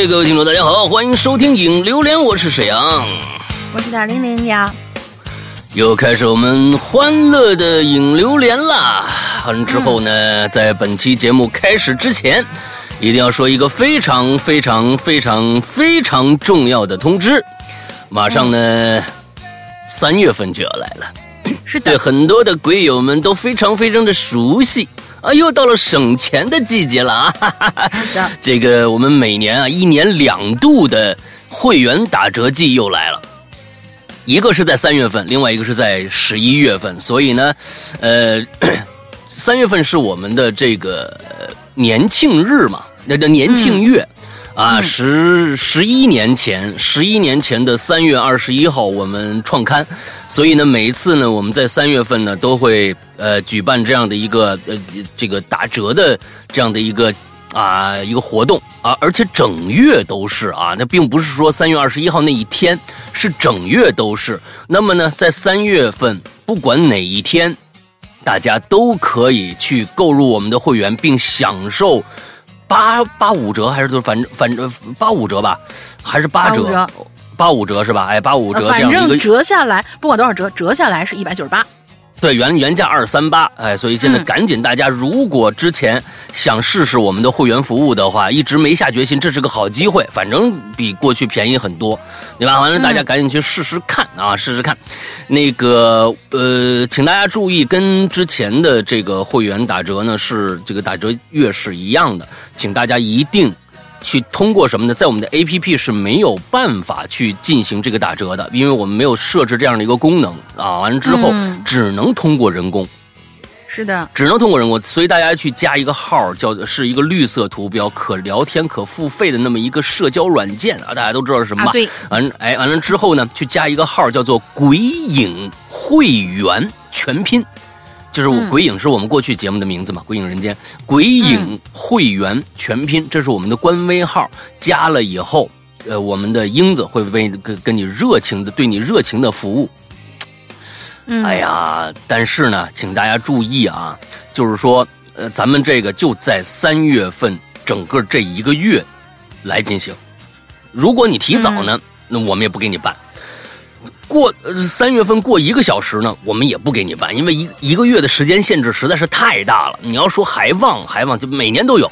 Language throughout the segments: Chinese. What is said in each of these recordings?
哎，各位听众，大家好，欢迎收听《影榴莲》，我是沈阳，我是大玲玲呀。又开始我们欢乐的影榴莲啦！完之后呢，在本期节目开始之前，一定要说一个非常非常非常非常重要的通知，马上呢，三月份就要来了，是对的，很多的鬼友们都非常非常的熟悉啊！又到了省钱的季节了啊！哈哈哈，这个我们每年啊，一年两度的会员打折季又来了。一个是在三月份，另外一个是在十一月份，所以呢，呃，三月份是我们的这个呃年庆日嘛，那叫年庆月。啊，十十一年前，十一年前的三月二十一号，我们创刊，所以呢，每一次呢，我们在三月份呢，都会呃举办这样的一个呃这个打折的这样的一个啊一个活动。啊，而且整月都是啊，那并不是说三月二十一号那一天，是整月都是。那么呢，在三月份，不管哪一天，大家都可以去购入我们的会员，并享受八八五折，还是都反正反正八五折吧，还是八折？八五折是吧？哎，八五折反样一个正折下来不管多少折，折下来是一百九十八。对，原原价二三八，哎，所以现在嗯赶紧大家，如果之前想试试我们的会员服务的话，一直没下决心，这是个好机会，反正比过去便宜很多，对吧？完了，大家嗯赶紧去试试看啊，试试看。那个呃，请大家注意，跟之前的这个会员打折呢是这个打折月是一样的，请大家一定。去通过什么呢？在我们的 A P P 是没有办法去进行这个打折的，因为我们没有设置这样的一个功能啊。完了之后，嗯只能通过人工，是的，只能通过人工，所以大家去加一个号，叫是一个绿色图标、可聊天、可付费的那么一个社交软件啊，大家都知道是什么吧？啊对，完哎完了之后呢，去加一个号叫做“鬼影会员”全拼，就是鬼影是我们过去节目的名字嘛，鬼影人间”鬼影会员全拼，这是我们的官微号，加了以后，呃，我们的英子会为跟跟你热情的对你热情的服务。嗯，哎，呀，但是呢，请大家注意啊，就是说，呃，咱们这个就在三月份整个这一个月来进行。如果你提早呢，那我们也不给你办。过呃三月份过一个小时呢，我们也不给你办，因为一一个月的时间限制实在是太大了。你要说还忘还忘，就每年都有，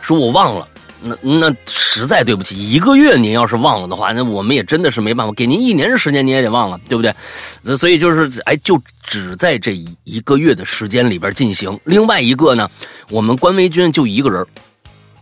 说我忘了。那那实在对不起，一个月您要是忘了的话，那我们也真的是没办法。给您一年的时间，您也得忘了，对不对？所所以就是，哎，就只在这一一个月的时间里边进行。另外一个呢，我们关维军就一个人，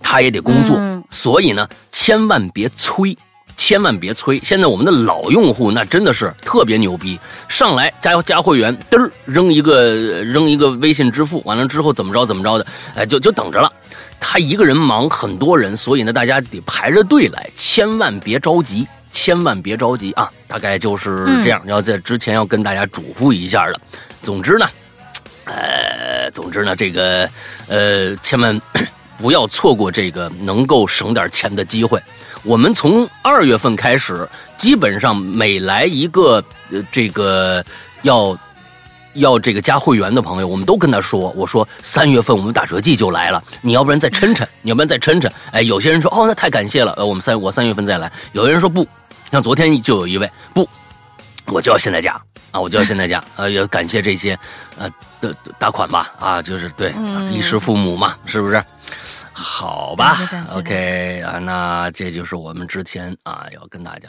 他也得工作，嗯所以呢，千万别催。千万别催！现在我们的老用户那真的是特别牛逼，上来加加会员，嘚儿扔一个扔一个微信支付，完了之后怎么着怎么着的，哎，就就等着了。他一个人忙很多人，所以呢，大家得排着队来，千万别着急，千万别着急啊！大概就是这样，要在之前要跟大家嘱咐一下了。总之呢，呃，总之呢，这个呃，千万 不要错过这个能够省点钱的机会。我们从二月份开始，基本上每来一个呃这个要要这个加会员的朋友，我们都跟他说，我说三月份我们打折季就来了，你要不然再抻抻，你要不然再抻抻。哎，有些人说哦，那太感谢了，呃，我们三我三月份再来。有的人说不，像昨天就有一位不，我就要现在加啊，我就要 现在加，呃，也感谢这些呃的打款吧，啊，就是对，嗯衣食父母嘛，是不是？好吧，OK 啊，那这就是我们之前啊要跟大家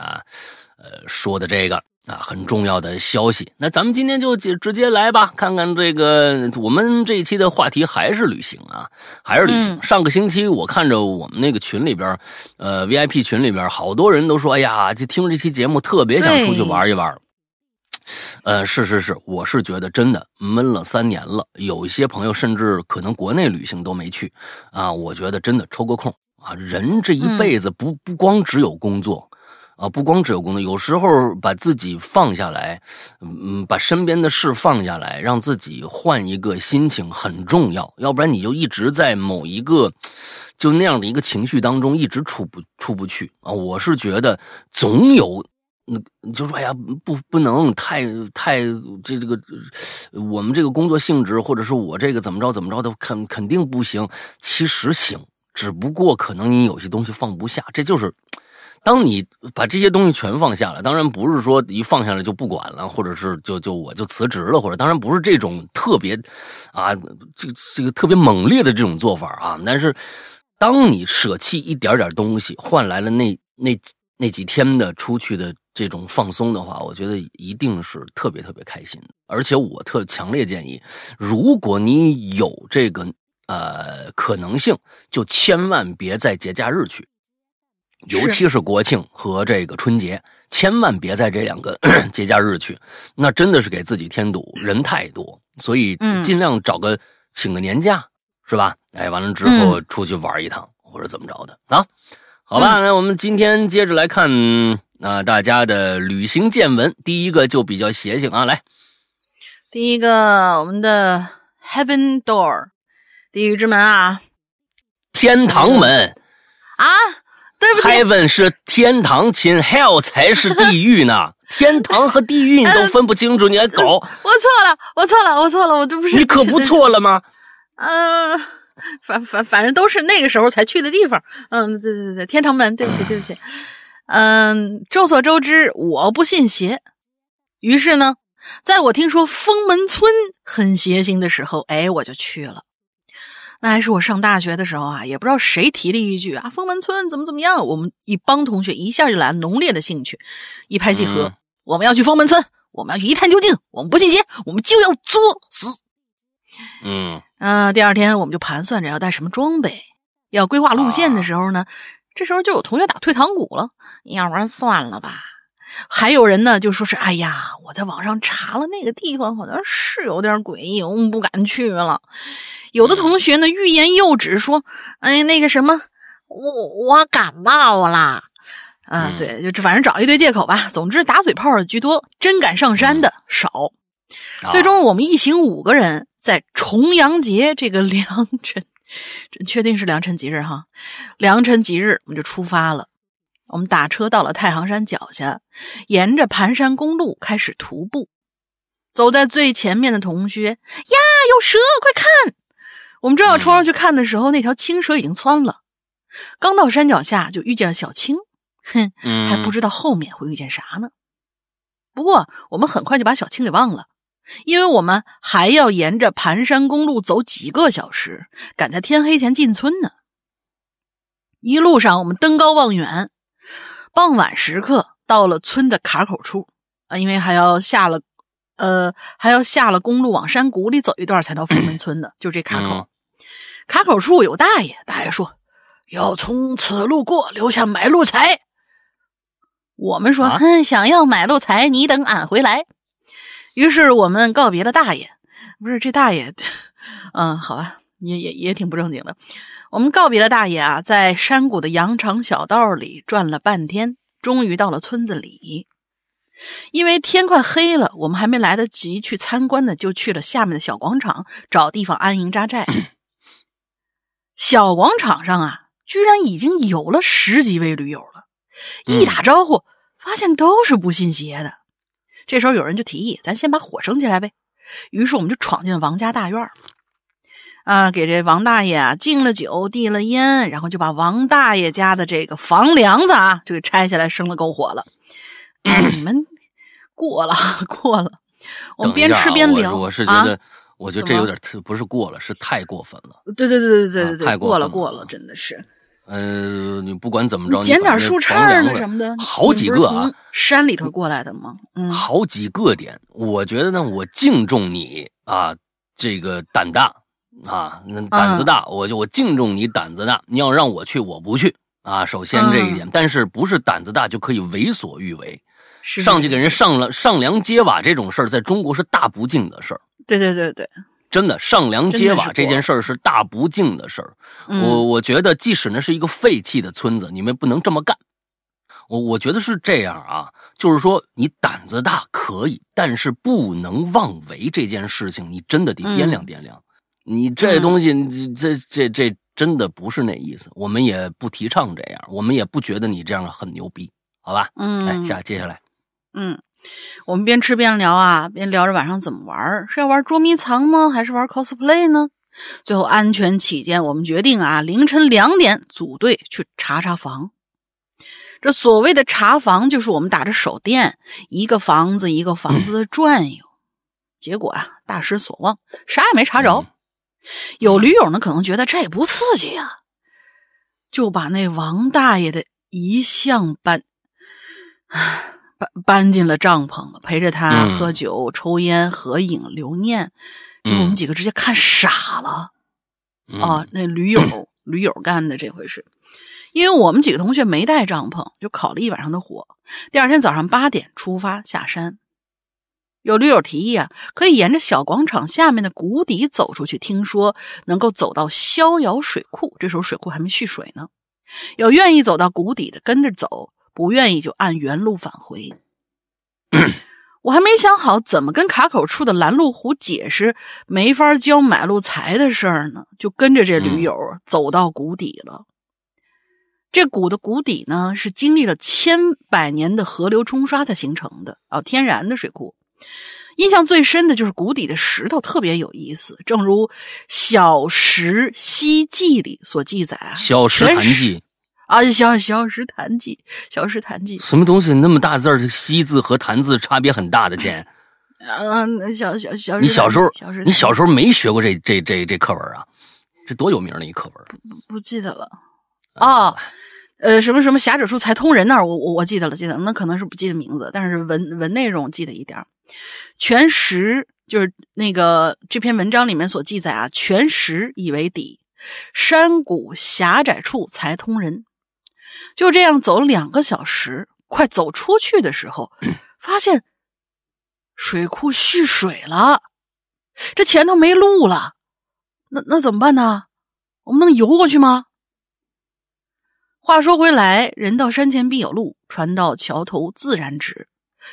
呃说的这个啊很重要的消息。那咱们今天就直直接来吧，看看这个我们这一期的话题还是旅行啊，还是旅行。嗯上个星期我看着我们那个群里边，呃 VIP 群里边好多人都说，哎呀，就听这期节目特别想出去玩一玩。呃，是是是，我是觉得真的闷了三年了，有一些朋友甚至可能国内旅行都没去，啊，我觉得真的抽个空啊，人这一辈子不不光只有工作，啊，不光只有工作，有时候把自己放下来，嗯，把身边的事放下来，让自己换一个心情很重要，要不然你就一直在某一个就那样的一个情绪当中一直出不出不去啊。我是觉得总有。那就说，哎呀，不不能太太这这个，我们这个工作性质，或者是我这个怎么着怎么着的，肯肯定不行。其实行，只不过可能你有些东西放不下，这就是当你把这些东西全放下了，当然不是说一放下来就不管了，或者是就就我就辞职了，或者当然不是这种特别啊，这个这个特别猛烈的这种做法啊。但是当你舍弃一点点东西，换来了那那那几天的出去的这种放松的话，我觉得一定是特别特别开心。而且我特强烈建议，如果你有这个。呃，可能性就千万别在节假日去，尤其是国庆和这个春节，千万别在这两个 节假日去，那真的是给自己添堵，人太多，所以尽量找个请个年假，是吧？哎，完了之后出去玩一趟或者怎么着的啊？好吧，那我们今天接着来看啊，大家的旅行见闻，第一个就比较邪性啊，来，第一个我们的 Heaven Door。地狱之门啊，天堂门啊，对不起，Heaven 是天堂亲，Hell 才是地狱呢。天堂和地狱你都分不清楚，你还搞？我错了，我错了，我错了，我这不是你可不错了吗？嗯，反反反正都是那个时候才去的地方。嗯，对对对，天堂门，对不起对不起。嗯，众所周知，我不信邪，于是呢，在我听说封门村很邪性的时候，哎，我就去了。那还是我上大学的时候啊，也不知道谁提了一句啊，封门村怎么怎么样，我们一帮同学一下就来了浓烈的兴趣，一拍即合，我们要去封门村，我们要去一探究竟，我们不信邪，我们就要作死。嗯嗯，第二天我们就盘算着要带什么装备，要规划路线的时候呢，这时候就有同学打退堂鼓了，要不然算了吧。还有人呢就说是，哎呀，我在网上查了那个地方，好像是有点诡异，我们不敢去了。有的同学呢，欲言又止，说：“哎，那个什么，我我感冒了。”啊，对，就这，反正找一堆借口吧。总之，打嘴炮的居多，真敢上山的少。最终，我们一行五个人在重阳节这个 良辰，真确定是良辰吉日哈，良辰吉日，我们就出发了。我们打车到了太行山脚下，沿着盘山公路开始徒步。走在最前面的同学呀，有蛇，快看！我们正要冲上去看的时候，那条青蛇已经窜了。刚到山脚下，就遇见了小青，哼，还不知道后面会遇见啥呢。不过我们很快就把小青给忘了，因为我们还要沿着盘山公路走几个小时，赶在天黑前进村呢。一路上我们登高望远，傍晚时刻到了村的卡口处啊，因为还要下了，呃，还要下了公路往山谷里走一段才到封门村的，就这卡口。卡口处有大爷，大爷说要从此路过，留下买路财。我们说，哼，想要买路财，你等俺回来。于是我们告别了大爷，不是这大爷，嗯，好吧，也也也挺不正经的。我们告别了大爷啊，在山谷的羊肠小道里转了半天，终于到了村子里。因为天快黑了，我们还没来得及去参观呢，就去了下面的小广场，找地方安营扎寨。小广场上啊，居然已经有了十几位驴友了。一打招呼，发现都是不信邪的。这时候有人就提议：“咱先把火升起来呗。”于是我们就闯进了王家大院啊，给这王大爷啊敬了酒，递了烟，然后就把王大爷家的这个房梁子啊就给拆下来生了篝火了。你们过了，过了。我们边吃边聊。我是觉得。我觉得这有点特，不是过了，是太过分了。对对对对对对对，太过了过了，真的是。呃，你不管怎么着，捡点树杈儿那什么的，好几个啊，山里头过来的吗？嗯，好几个点，我觉得呢，我敬重你啊，这个胆大啊，那胆子大，我就我敬重你胆子大。你要让我去，我不去啊。首先这一点，但是不是胆子大就可以为所欲为？上去给人上了上梁揭瓦这种事儿，在中国是大不敬的事儿。对对对对，真的上梁揭瓦这件事儿是大不敬的事儿。我我觉得，即使那是一个废弃的村子，你们不能这么干。我我觉得是这样啊，就是说你胆子大可以，但是不能妄为这件事情，你真的得掂量掂量。你这东西，这这这真的不是那意思。我们也不提倡这样，我们也不觉得你这样很牛逼，好吧？嗯，来下接下来，嗯。我们边吃边聊啊，边聊着晚上怎么玩，是要玩捉迷藏吗，还是玩 cosplay 呢？最后安全起见，我们决定啊，凌晨两点组队去查查房。这所谓的查房，就是我们打着手电，一个房子一个房子的转悠。结果啊，大失所望，啥也没查着。有驴友呢，可能觉得这也不刺激呀，就把那王大爷的遗像搬搬搬进了帐篷，陪着他喝酒、抽烟、合影、留念。就我们几个直接看傻了啊！那驴友 驴友干的这回是，因为我们几个同学没带帐篷，就烤了一晚上的火。第二天早上八点出发下山。有驴友提议啊，可以沿着小广场下面的谷底走出去，听说能够走到逍遥水库。这时候水库还没蓄水呢。有愿意走到谷底的跟着走，不愿意就按原路返回。我还没想好怎么跟卡口处的拦路虎解释没法交买路财的事儿呢，就跟着这驴友走到谷底了。这谷的谷底呢，是经历了千百年的河流冲刷才形成的啊，天然的水库。印象最深的就是谷底的石头特别有意思，正如《小石溪记》里所记载啊，《小石潭记》啊，《小小石潭记》《小石潭记》什么东西那么大字儿？西字和潭字差别很大的，见。嗯，小小小，你小时候，你小时候候没学过这这这这课文啊？这多有名的一课文？不不记得了。哦，呃，什么什么侠者书才通人那儿，我我我记得了，记得那可能是不记得名字，但是文文内容记得一点全石就是那个这篇文章里面所记载啊，全石以为底，山谷狭窄处才通人。就这样走了两个小时，快走出去的时候，发现水库蓄水了，这前头没路了，那那怎么办呢？我们能游过去吗？话说回来，人到山前必有路，船到桥头自然直。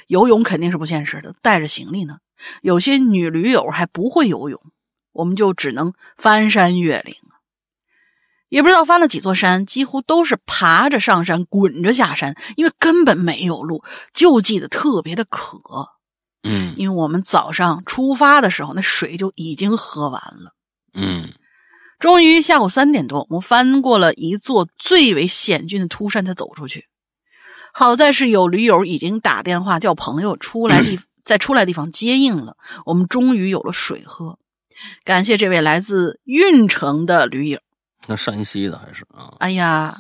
游泳肯定是不现实的，带着行李呢。有些女驴友还不会游泳，我们就只能翻山越岭。也不知道翻了几座山，几乎都是爬着上山，滚着下山，因为根本没有路。就记得特别的渴，嗯，因为我们早上出发的时候，那水就已经喝完了。嗯，终于下午三点多，我们翻过了一座最为险峻的秃山，才走出去。好在是有驴友已经打电话叫朋友出来地，在出来地方接应了，我们终于有了水喝。感谢这位来自运城的驴友，那山西的还是啊？哎呀，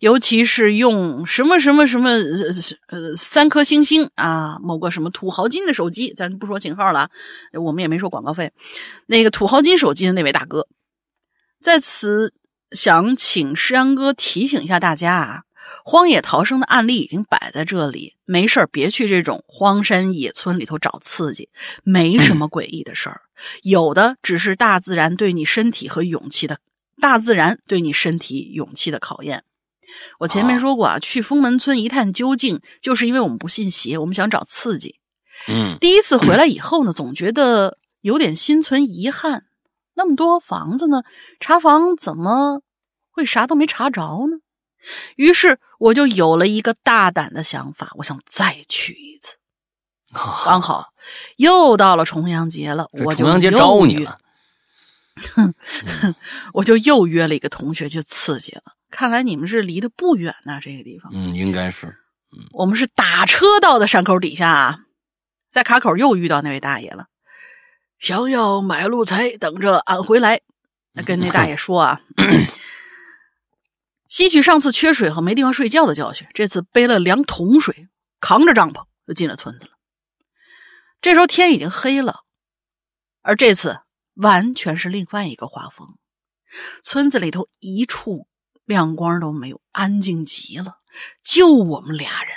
尤其是用什么什么什么呃三颗星星啊，某个什么土豪金的手机，咱不说型号了，我们也没收广告费。那个土豪金手机的那位大哥，在此想请诗阳哥提醒一下大家啊。荒野逃生的案例已经摆在这里，没事别去这种荒山野村里头找刺激，没什么诡异的事儿，有的只是大自然对你身体和勇气的，大自然对你身体勇气的考验。我前面说过啊，去封门村一探究竟，就是因为我们不信邪，我们想找刺激。嗯，第一次回 来以后呢，总觉得有点心存遗憾，那么多房子呢，查房怎么会啥都没查着呢？于是我就有了一个大胆的想法，我想再去一次。刚好又到了重阳节了，我就重阳节招你了。哼，我就又约了一个同学去刺激了。看来你们是离得不远呐，这个地方。嗯，应该是。嗯，我们是打车到的山口底下，啊，在卡口又遇到那位大爷了。想要买路财，等着俺回来。跟那大爷说啊。吸取上次缺水和没地方睡觉的教训，这次背了两桶水，扛着帐篷就进了村子了。这时候天已经黑了，而这次完全是另外一个画风。村子里头一处亮光都没有，安静极了，就我们俩人，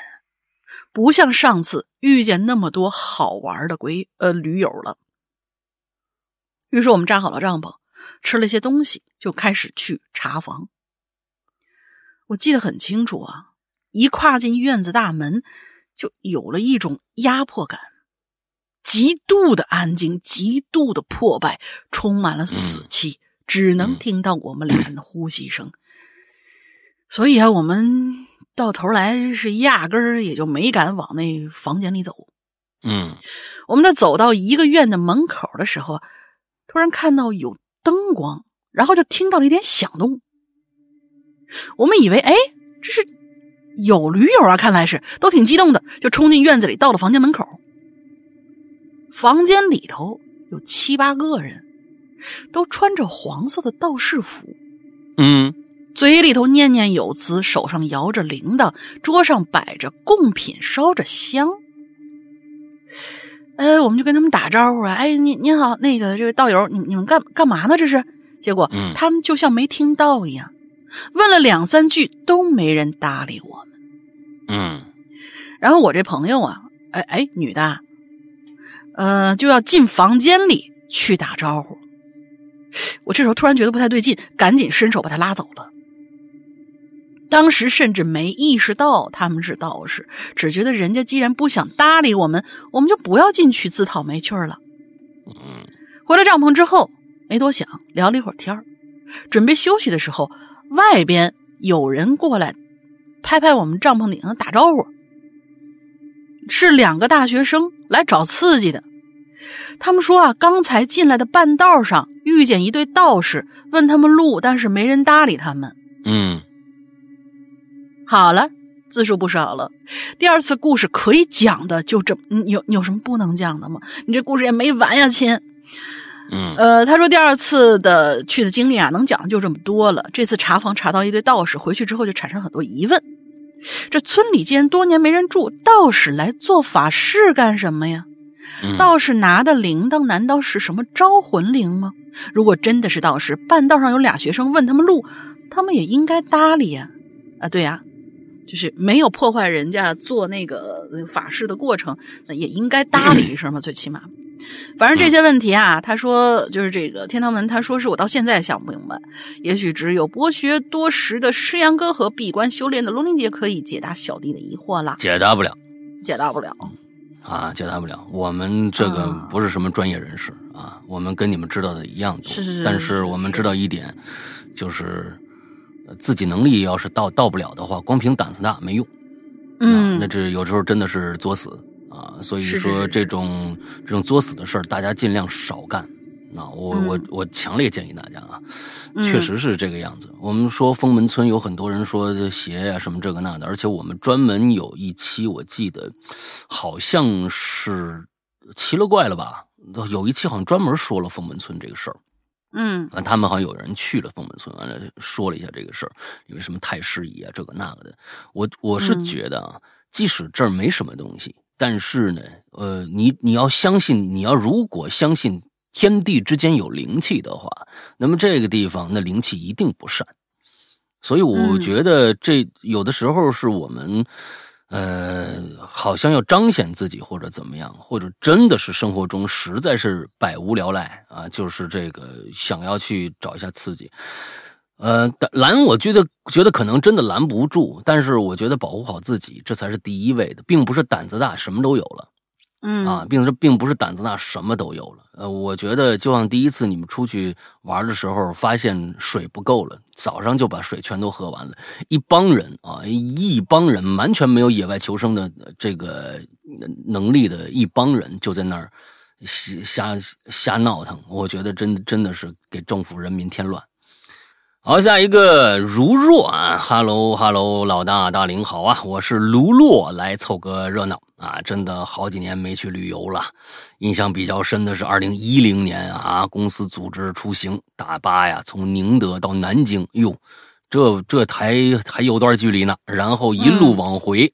不像上次遇见那么多好玩的鬼呃驴友了。于是我们扎好了帐篷，吃了些东西，就开始去查房。我记得很清楚啊！一跨进院子大门，就有了一种压迫感，极度的安静，极度的破败，充满了死气，只能听到我们俩人的呼吸声。所以啊，我们到头来是压根儿也就没敢往那房间里走。嗯，我们在走到一个院的门口的时候，突然看到有灯光，然后就听到了一点响动。我们以为，哎，这是有驴友啊，看来是都挺激动的，就冲进院子里，到了房间门口。房间里头有七八个人，都穿着黄色的道士服，嗯，嘴里头念念有词，手上摇着铃铛，桌上摆着贡品，烧着香。呃，我们就跟他们打招呼啊，哎，您您好，那个这位道友，你你们干干嘛呢？这是？结果他们就像没听到一样，问了两三句都没人搭理我们。嗯，然后我这朋友啊，哎哎，女的，呃，就要进房间里去打招呼。我这时候突然觉得不太对劲，赶紧伸手把他拉走了。当时甚至没意识到他们是道士，只觉得人家既然不想搭理我们，我们就不要进去自讨没趣了。嗯，回了帐篷之后，没多想，聊了一会儿天准备休息的时候，外边有人过来，拍拍我们帐篷顶上打招呼，是两个大学生来找刺激的。他们说啊，刚才进来的半道上遇见一对道士，问他们路，但是没人搭理他们。嗯。好了，字数不少了。第二次故事可以讲的就这，你有你有什么不能讲的吗？你这故事也没完呀，亲。嗯，呃，他说第二次的去的经历啊，能讲的就这么多了。这次查房查到一堆道士，回去之后就产生很多疑问：这村里既然多年没人住，道士来做法事干什么呀？道士拿的铃铛难道是什么招魂铃吗？如果真的是道士，半道上有俩学生问他们路，他们也应该搭理呀。啊，对呀。就是没有破坏人家做那个法事的过程，那也应该搭理一声嘛，最起码。反正这些问题啊，他说就是这个天堂门，他说是我到现在想不明白，也许只有博学多识的师阳哥和闭关修炼的龙鳞姐可以解答小弟的疑惑了。解答不了，解答不了啊，解答不了。我们这个不是什么专业人士啊，我们跟你们知道的一样多，是是是。但是我们知道一点，就是。自己能力要是到到不了的话，光凭胆子大没用。嗯，那这有时候真的是作死啊。所以说这种这种作死的事儿，大家尽量少干。那我我我强烈建议大家啊，确实是这个样子。我们说封门村有很多人说邪呀什么这个那的，而且我们专门有一期我记得好像是奇了怪了吧，有一期好像专门说了封门村这个事儿。嗯，他们好像有人去了封门村，完了说了一下这个事儿，因为什么太师椅啊，这个那个的。我我是觉得啊，即使这儿没什么东西，但是呢，呃，你你要相信，你要如果相信天地之间有灵气的话，那么这个地方那灵气一定不善。所以我觉得这有的时候是我们。呃，好像要彰显自己或者怎么样，或者真的是生活中实在是百无聊赖啊，就是这个想要去找一下刺激。呃，拦我觉得觉得可能真的拦不住，但是我觉得保护好自己这才是第一位的，并不是胆子大什么都有了。嗯啊，并是并不是胆子大什么都有了。呃，我觉得就像第一次你们出去玩的时候，发现水不够了，早上就把水全都喝完了。一帮人啊，一帮人完全没有野外求生的这个能力的一帮人，就在那儿瞎瞎闹腾。我觉得真真的是给政府人民添乱。好，下一个如若啊哈喽哈喽，老大大林好啊，我是卢洛，来凑个热闹啊！真的好几年没去旅游了，印象比较深的是二零一零年啊，公司组织出行，大巴呀从宁德到南京，哟，这这还还有段距离呢，然后一路往回，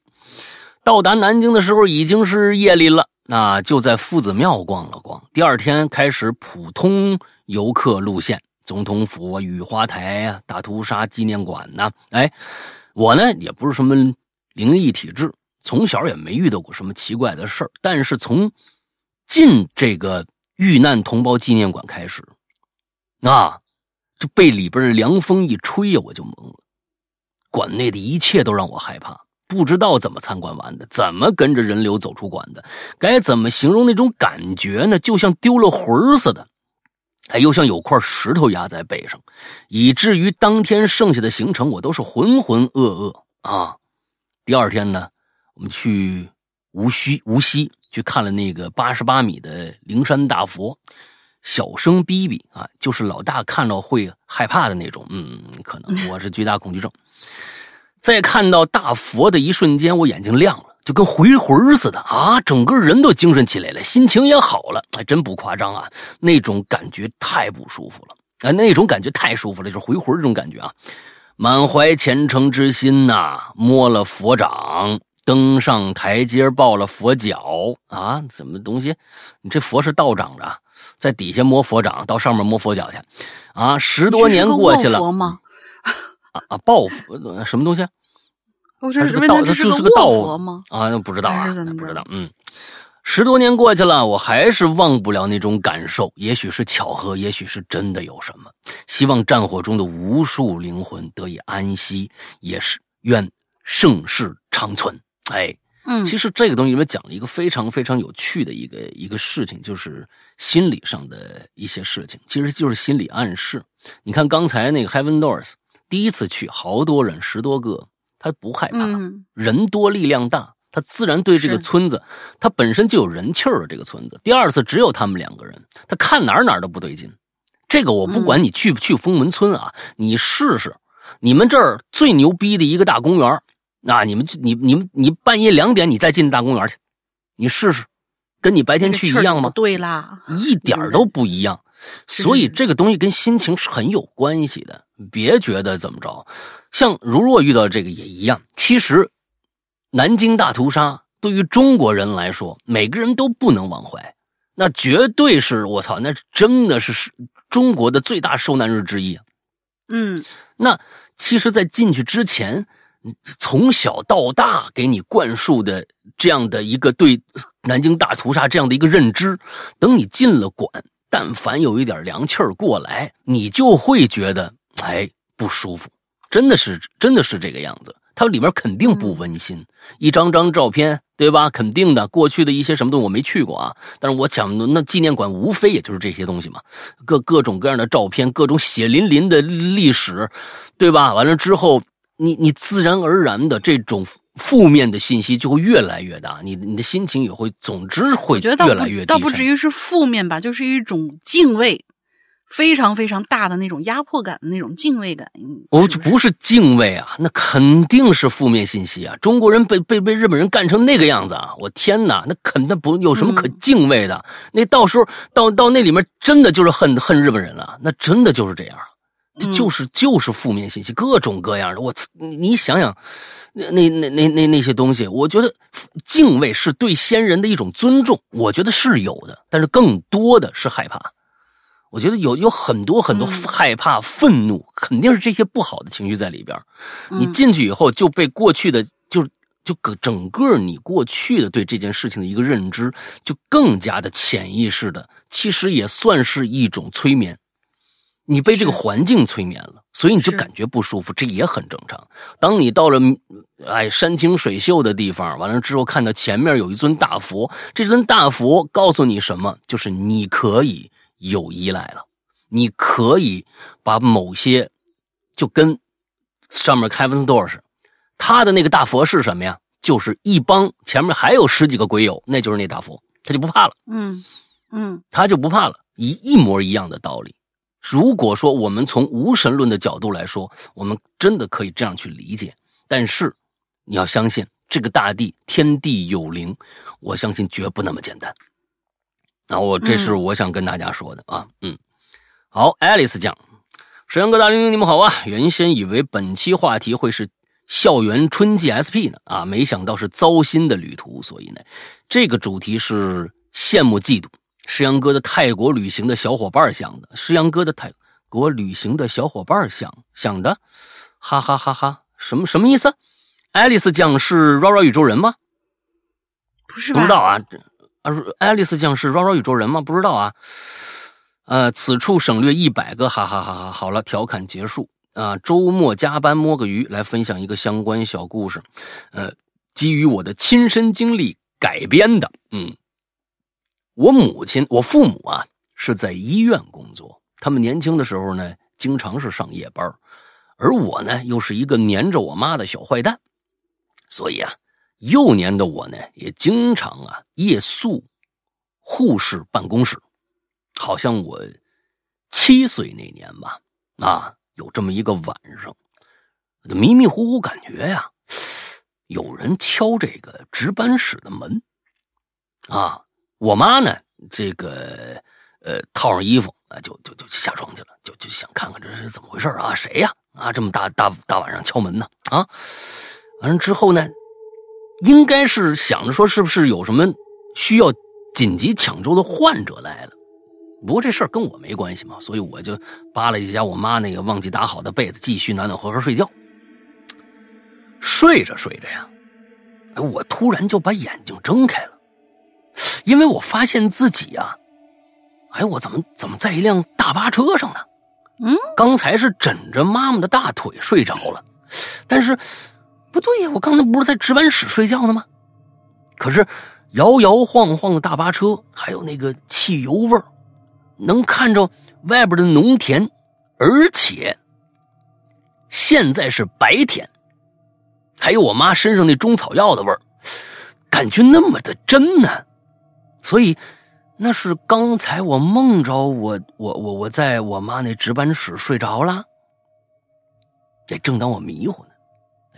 到达南京的时候已经是夜里了，那就在夫子庙逛了逛，第二天开始普通游客路线。总统府啊，雨花台啊，大屠杀纪念馆呐，哎，我呢也不是什么灵异体质，从小也没遇到过什么奇怪的事儿。但是从进这个遇难同胞纪念馆开始，啊，就被里边的凉风一吹呀，我就懵了。馆内的一切都让我害怕，不知道怎么参观完的，怎么跟着人流走出馆的，该怎么形容那种感觉呢？就像丢了魂似的。哎，又像有块石头压在背上，以至于当天剩下的行程我都是浑浑噩噩啊。第二天呢，我们去无锡，无锡去看了那个八十八米的灵山大佛，小声逼逼啊，就是老大看到会害怕的那种。嗯，可能我是 巨大恐惧症。在看到大佛的一瞬间，我眼睛亮了，就跟回魂似的啊，整个人都精神起来了，心情也好了。还真不夸张啊，那种感觉太不舒服了啊，那种感觉太舒服了，就是回魂这种感觉啊。满怀虔诚之心呐，摸了佛掌，登上台阶，抱了佛脚啊，什么东西？你这佛是倒长着，在底下摸佛掌，到上面摸佛脚去啊？十多年过去了。啊啊！抱佛什么东西？我这是个道，这是个道佛吗？啊，那不知道啊，不知道。嗯，十多年过去了，我还是忘不了那种感受。也许是巧合，也许是真的有什么。希望战火中的无数灵魂得以安息，也是愿盛世长存。哎，嗯，其实这个东西里面讲了一个非常非常有趣的一个一个事情，就是心理上的一些事情，其实就是心理暗示。你看刚才那个 Heaven Doors。第一次去，好多人，十多个，他不害怕，人多力量大，他自然对这个村子，他本身就有人气儿。这个村子，第二次只有他们两个人，他看哪儿哪儿都不对劲。这个我不管你去不去封门村啊，你试试，你们这儿最牛逼的一个大公园啊，你们你你们你半夜两点你再进大公园去，你试试，跟你白天去一样吗？对啦，一点都不一样。所以这个东西跟心情是很有关系的。别觉得怎么着，像如若遇到这个也一样。其实，南京大屠杀对于中国人来说，每个人都不能忘怀。那绝对是我操，那真的是是中国的最大受难日之一。嗯，那其实，在进去之前，从小到大给你灌输的这样的一个对南京大屠杀这样的一个认知，等你进了馆，但凡有一点凉气儿过来，你就会觉得。哎，不舒服，真的是，真的是这个样子。它里面肯定不温馨，一张张照片，对吧？肯定的，过去的一些什么东西我没去过啊，但是我想，那纪念馆无非也就是这些东西嘛，各各种各样的照片，各种血淋淋的历史，对吧？完了之后，你你自然而然的这种负面的信息就会越来越大，你你的心情也会，总之会越来越低倒不至于是负面吧，就是一种敬畏。非常非常大的那种压迫感的那种敬畏感，我就不是敬畏啊，那肯定是负面信息啊！中国人被被被日本人干成那个样子啊！我天哪，那肯定不有什么可敬畏的。那到时候到到那里面，真的就是恨恨日本人了。那真的就是这样，就是就是负面信息，各种各样的。我你你想想，那那那那那那些东西，我觉得敬畏是对先人的一种尊重，我觉得是有的，但是更多的是害怕。我觉得有有很多很多害怕、愤怒，肯定是这些不好的情绪在里边。你进去以后就被过去的，就就整整个你过去的对这件事情的一个认知，就更加的潜意识的，其实也算是一种催眠。你被这个环境催眠了，所以你就感觉不舒服，这也很正常。当你到了哎山清水秀的地方，完了之后看到前面有一尊大佛，这尊大佛告诉你什么？就是你可以。有依赖了，你可以把某些就跟上面开文斯多似的，他的那个大佛是什么呀？就是一帮前面还有十几个鬼友，那就是那大佛，他就不怕了。嗯嗯，他就不怕了，一一模一样的道理。如果说我们从无神论的角度来说，我们真的可以这样去理解。但是你要相信这个大地天地有灵，我相信绝不那么简单。那我这是我想跟大家说的啊，嗯，好，爱丽丝讲，沈阳哥大玲，你们好啊！原先以为本期话题会是校园春季 SP 呢，啊，没想到是糟心的旅途，所以呢，这个主题是羡慕嫉妒。石阳哥的泰国旅行的小伙伴想的，石阳哥的泰国旅行的小伙伴想想的，哈哈哈哈，什么什么意思？爱丽丝讲是 RA RA 宇宙人吗？不是，不知道啊。啊，爱丽丝酱是 RA RA 宇宙人吗？不知道啊。呃，此处省略一百个，哈哈哈哈。好了，调侃结束啊。周末加班摸个鱼，来分享一个相关小故事。呃，基于我的亲身经历改编的。嗯，我母亲，我父母啊是在医院工作，他们年轻的时候呢，经常是上夜班，而我呢又是一个黏着我妈的小坏蛋，所以啊。幼年的我呢，也经常啊夜宿护士办公室，好像我七岁那年吧，啊，有这么一个晚上，迷迷糊糊感觉呀，有人敲这个值班室的门。啊，我妈呢，这个呃，套上衣服啊，就就就下床去了，就就想看看这是怎么回事啊，谁呀？啊，这么大大大晚上敲门呢？啊，完了之后呢，应该是想着说是不是有什么需要紧急抢救的患者来了。不过这事儿跟我没关系嘛，所以我就扒了一下我妈那个忘记打好的被子，继续暖暖和和睡觉。睡着睡着呀，哎，我突然就把眼睛睁开了，因为我发现自己呀，哎，我怎么怎么在一辆大巴车上呢？嗯，刚才是枕着妈妈的大腿睡着了，但是不对呀，我刚才不是在值班室睡觉呢吗？可是摇摇晃晃的大巴车，还有那个汽油味儿，能看着外边的农田，而且现在是白天，还有我妈身上那中草药的味儿，感觉那么的真呢，所以。那是刚才我梦着我我我我在我妈那值班室睡着了。这正当我迷糊呢，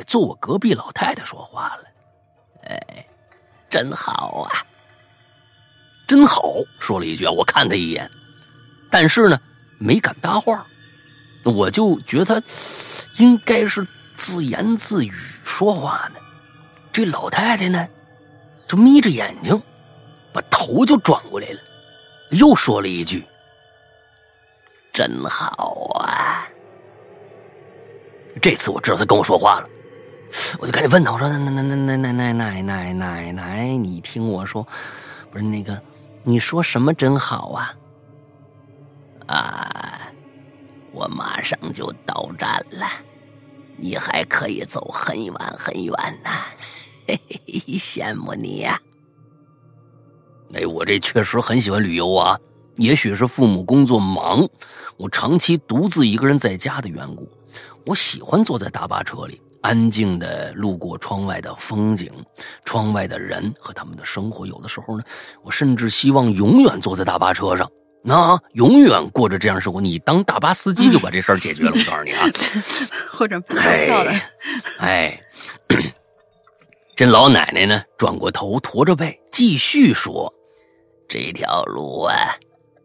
坐我隔壁老太太说话了：“哎，真好啊，真好。”说了一句，我看他一眼，但是呢，没敢搭话。我就觉得他应该是自言自语说话呢。这老太太呢，就眯着眼睛。把头就转过来了，又说了一句：“真好啊！”这次我知道他跟我说话了，我就赶紧问他：“我说，那那那那那奶奶奶奶奶，你听我说，不是那个，你说什么真好啊？啊，我马上就到站了，你还可以走很远很远呢，嘿嘿，羡慕你呀！”哎，我这确实很喜欢旅游啊。也许是父母工作忙，我长期独自一个人在家的缘故，我喜欢坐在大巴车里，安静的路过窗外的风景，窗外的人和他们的生活。有的时候呢，我甚至希望永远坐在大巴车上，那永远过着这样生活。你当大巴司机就把这事儿解决了。我告诉你啊，或者不票的。哎，这老奶奶呢，转过头，驼着背，继续说。这条路啊，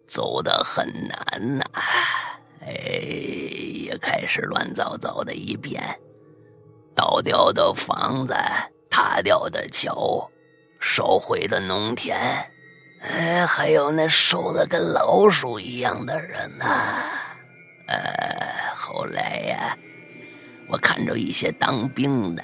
走得很难呐，哎，也开始乱糟糟的一片，倒掉的房子，塌掉的桥，烧毁的农田，哎，还有那瘦的跟老鼠一样的人呐，呃，后来呀，我看着一些当兵的，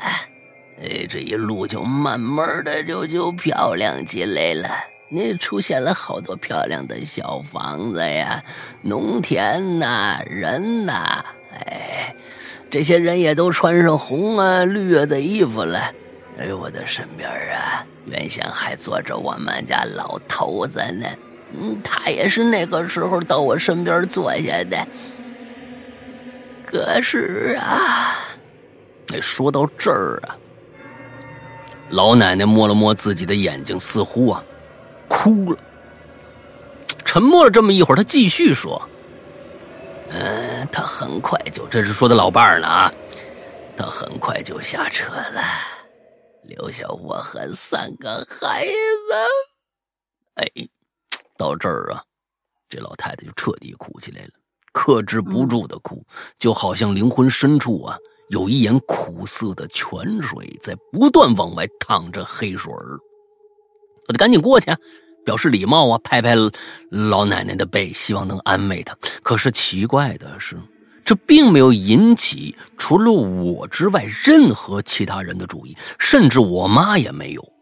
哎，这一路就慢慢的就就漂亮起来了。那出现了好多漂亮的小房子呀，农田呐，人呐，哎，这些人也都穿上红啊、绿啊的衣服了。哎呦，我的身边啊，原先还坐着我们家老头子呢，嗯，他也是那个时候到我身边坐下的。可是啊，哎，说到这儿啊，老奶奶摸了摸自己的眼睛，似乎啊。哭了，沉默了这么一会儿，他继续说：“嗯，他很快就……这是说的老伴儿呢啊，他很快就下车了，留下我和三个孩子。”哎，到这儿啊，这老太太就彻底哭起来了，克制不住的哭，就好像灵魂深处啊有一眼苦涩的泉水在不断往外淌着黑水儿。我得赶紧过去，表示礼貌啊，拍拍老奶奶的背，希望能安慰她。可是奇怪的是，这并没有引起除了我之外任何其他人的注意，甚至我妈也没有。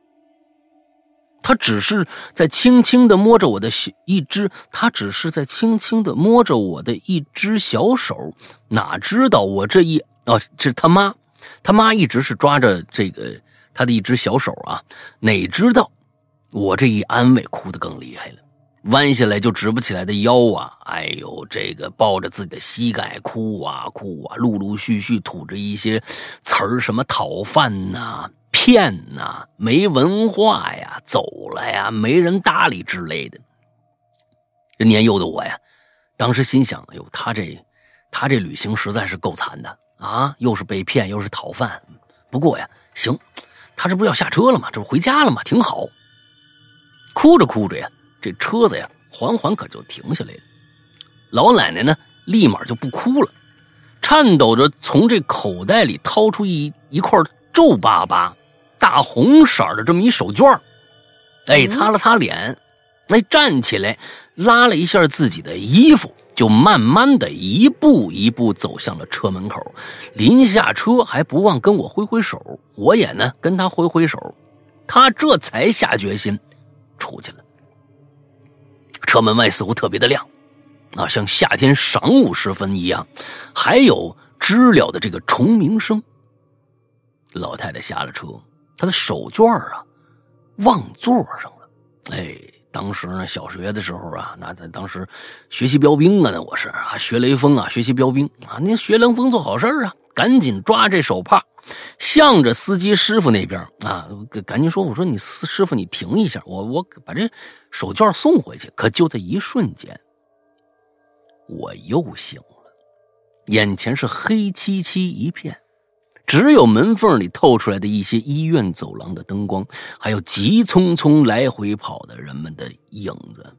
她只是在轻轻的摸着我的一只，她只是在轻轻的摸着我的一只小手。哪知道我这一哦，是他妈，他妈一直是抓着这个他的一只小手啊，哪知道。我这一安慰，哭得更厉害了，弯下来就直不起来的腰啊！哎呦，这个抱着自己的膝盖哭啊哭啊，陆陆续续吐着一些词儿，什么讨饭呐、骗呐、没文化呀、走了呀、没人搭理之类的。这年幼的我呀，当时心想：哎呦，他这他这旅行实在是够惨的啊！又是被骗，又是讨饭。不过呀，行，他这不要下车了吗？这不回家了吗？挺好。哭着哭着呀，这车子呀，缓缓可就停下来了。老奶奶呢，立马就不哭了，颤抖着从这口袋里掏出一一块皱巴巴、大红色的这么一手绢哎，擦了擦脸，哎，站起来，拉了一下自己的衣服，就慢慢的一步一步走向了车门口。临下车还不忘跟我挥挥手，我也呢跟他挥挥手，他这才下决心出去了。车门外似乎特别的亮，啊，像夏天晌午时分一样，还有知了的这个虫鸣声。老太太下了车，她的手绢啊。忘座上了，哎，当时呢，小学的时候啊，那咱当时学习标兵啊，那我是啊，学雷锋啊，学习标兵啊，那学雷锋做好事啊，赶紧抓这手帕，向着司机师傅那边啊，赶紧说，我说你师傅你停一下，我我把这手绢送回去。可就在一瞬间，我又醒了，眼前是黑漆漆一片。只有门缝里透出来的一些医院走廊的灯光，还有急匆匆来回跑的人们的影子。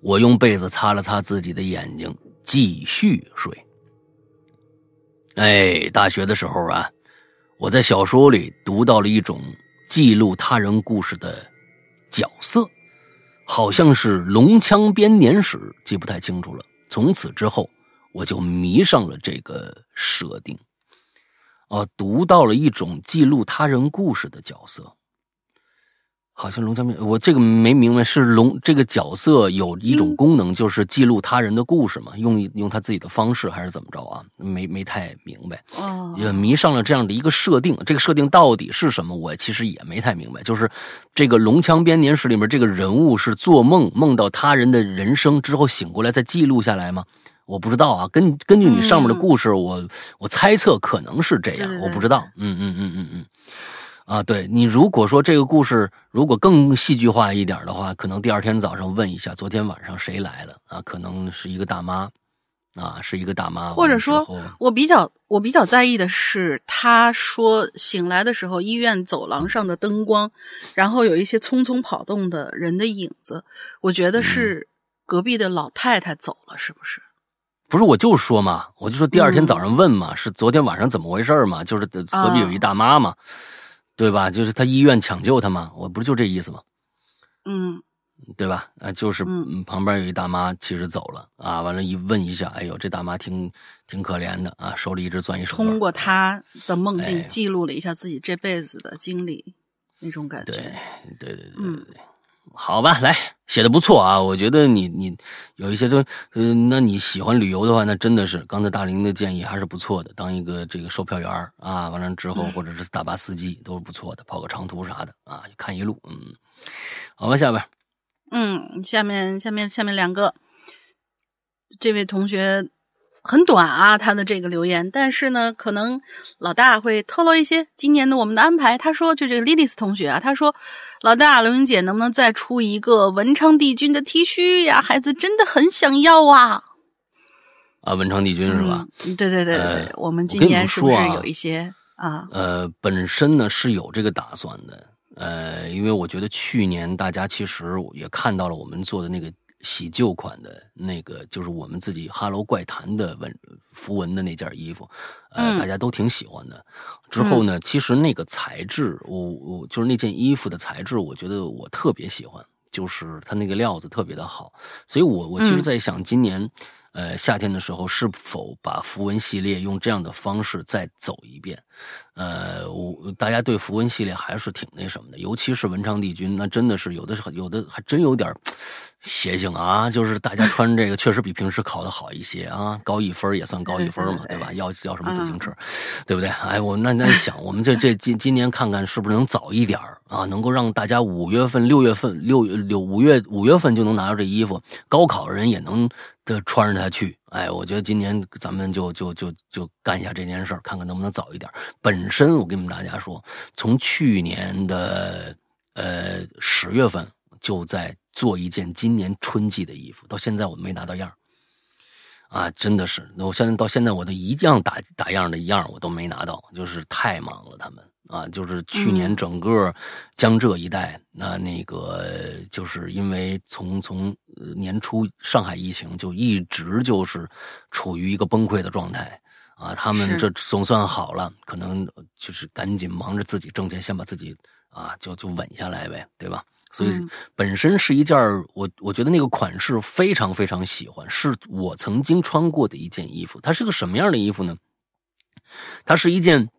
我用被子擦了擦自己的眼睛，继续睡。哎，大学的时候啊，我在小说里读到了一种记录他人故事的角色，好像是龙枪编年史，记不太清楚了。从此之后，我就迷上了这个设定。啊，读到了一种记录他人故事的角色，好像龙江面，我这个没明白，是龙这个角色有一种功能，就是记录他人的故事嘛？用用他自己的方式，还是怎么着啊？没没太明白。哦，也迷上了这样的一个设定，这个设定到底是什么？我其实也没太明白。就是这个《龙枪编年史》里面这个人物是做梦梦到他人的人生之后醒过来再记录下来吗？我不知道啊，根根据你上面的故事，我我猜测可能是这样，我不知道。嗯嗯嗯嗯嗯，啊，对你如果说这个故事如果更戏剧化一点的话，可能第二天早上问一下昨天晚上谁来了啊？可能是一个大妈，啊，是一个大妈。或者说我比较我比较在意的是，他说醒来的时候，医院走廊上的灯光，然后有一些匆匆跑动的人的影子，我觉得是隔壁的老太太走了，是不是？不是，我就说嘛，我就说第二天早上问嘛，是昨天晚上怎么回事嘛？就是隔壁有一大妈嘛，对吧？就是他医院抢救他嘛，我不是就这意思吗？嗯，对吧？啊，就是旁边有一大妈，其实走了啊。完了，一问一下，哎呦，这大妈挺挺可怜的啊，手里一直攥一手。通过他的梦境记录了一下自己这辈子的经历，那种感觉。对对对对对对。好吧，来写的不错啊！我觉得你你有一些都，嗯，那你喜欢旅游的话，那真的是刚才大林的建议还是不错的。当一个这个售票员啊，完了之后或者是大巴司机都是不错的，跑个长途啥的啊，看一路，嗯，好吧，下边，嗯，下面下面下面两个，这位同学。很短啊，他的这个留言，但是呢，可能老大会透露一些今年的我们的安排。他说，就这个莉莉丝同学啊，他说，老大刘英姐能不能再出一个文昌帝君的 T 恤呀？孩子真的很想要啊！啊，文昌帝君是吧？对对对对，我们今年是不是有一些啊？呃，本身呢是有这个打算的，呃，因为我觉得去年大家其实也看到了我们做的那个。洗旧款的那个，就是我们自己《哈喽怪谈》的文符文的那件衣服，呃，大家都挺喜欢的。之后呢，其实那个材质，我我就是那件衣服的材质，我觉得我特别喜欢，就是它那个料子特别的好。所以我我其实在想，今年呃夏天的时候，是否把符文系列用这样的方式再走一遍？呃，我大家对符文系列还是挺那什么的，尤其是文昌帝君，那真的是有的是有的还真有点。邪性啊，就是大家穿这个确实比平时考的好一些啊，高一分也算高一分嘛，对吧？要要什么自行车，对不对？哎，我那那想，我们这这今今年看看是不是能早一点啊，能够让大家五月份、六月份、六六五月五月份就能拿到这衣服，高考人也能的穿着它去。哎，我觉得今年咱们就就就就干一下这件事看看能不能早一点。本身我跟你们大家说，从去年的呃十月份。就在做一件今年春季的衣服，到现在我没拿到样啊，真的是，我现在到现在我都一样打打样的一样我都没拿到，就是太忙了，他们啊，就是去年整个江浙一带，那那个就是因为从从年初上海疫情就一直就是处于一个崩溃的状态啊，他们这总算好了，可能就是赶紧忙着自己挣钱，先把自己啊就就稳下来呗，对吧？所以本身是一件我我觉得那个款式非常非常喜欢，是我曾经穿过的一件衣服。它是个什么样的衣服呢？它是一件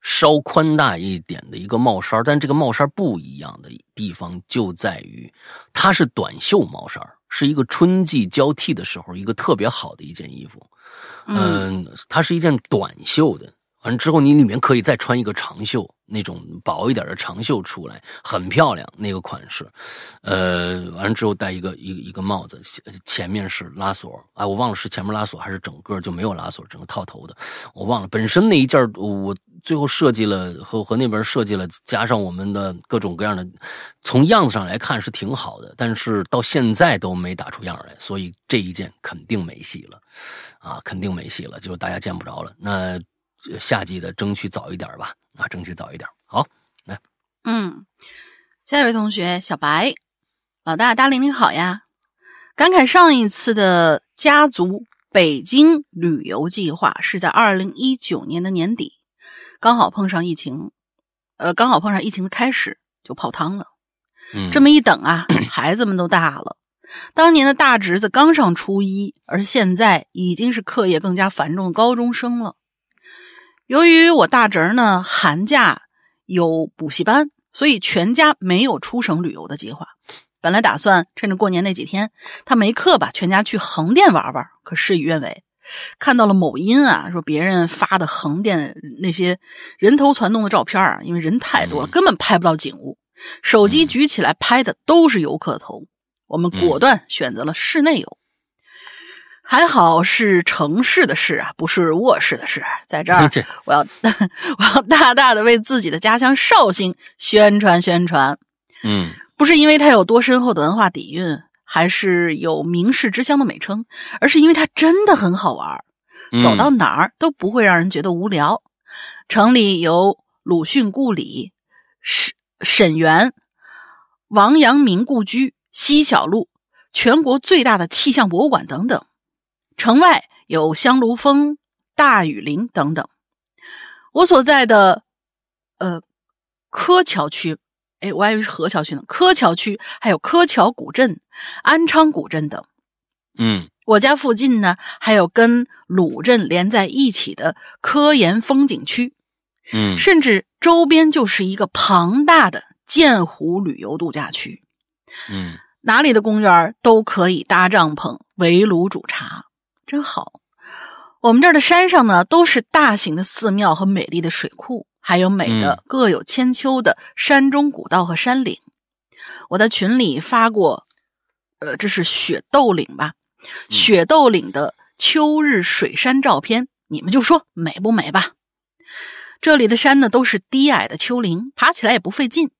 稍宽大一点的一个帽衫，但这个帽衫不一样的地方就在于它是短袖帽衫，是一个春季交替的时候一个特别好的一件衣服。嗯，它是一件短袖的。完之后，你里面可以再穿一个长袖，那种薄一点的长袖出来，很漂亮那个款式。呃，完了之后戴一个一一个帽子，前面是拉锁。哎，我忘了是前面拉锁还是整个就没有拉锁，整个套头的，我忘了。本身那一件我最后设计了和和那边设计了，加上我们的各种各样的，从样子上来看是挺好的，但是到现在都没打出样来，所以这一件肯定没戏了，啊，肯定没戏了，就是大家见不着了。那。夏季的争取早一点吧，啊，争取早一点。好，来，嗯，下一位同学小白，老大大玲玲好呀，感慨上一次的家族北京旅游计划是在二零一九年的年底，刚好碰上疫情，呃，刚好碰上疫情的开始就泡汤了。嗯，这么一等啊，孩子们都大了，当年的大侄子刚上初一，而现在已经是课业更加繁重的高中生了。由于我大侄儿呢寒假有补习班，所以全家没有出省旅游的计划。本来打算趁着过年那几天他没课吧，全家去横店玩玩。可事与愿违，看到了某音啊，说别人发的横店那些人头攒动的照片啊，因为人太多了，根本拍不到景物。手机举起来拍的都是游客头。我们果断选择了室内游。还好是城市的事啊，不是卧室的事。在这儿，我要 我要大大的为自己的家乡绍兴宣传宣传。嗯，不是因为它有多深厚的文化底蕴，还是有名士之乡的美称，而是因为它真的很好玩，走到哪儿都不会让人觉得无聊。城里有鲁迅故里、沈沈园、王阳明故居、西小路、全国最大的气象博物馆等等。城外有香炉峰、大雨林等等。我所在的呃柯桥区，哎，我还以为是河桥区呢。柯桥区还有柯桥古镇、安昌古镇等。嗯，我家附近呢还有跟鲁镇连在一起的科研风景区。嗯，甚至周边就是一个庞大的建湖旅游度假区。嗯，哪里的公园都可以搭帐篷、围炉煮茶。真好，我们这儿的山上呢，都是大型的寺庙和美丽的水库，还有美的各有千秋的山中古道和山岭。我在群里发过，呃，这是雪窦岭吧？雪窦岭的秋日水山照片，你们就说美不美吧？这里的山呢，都是低矮的丘陵，爬起来也不费劲。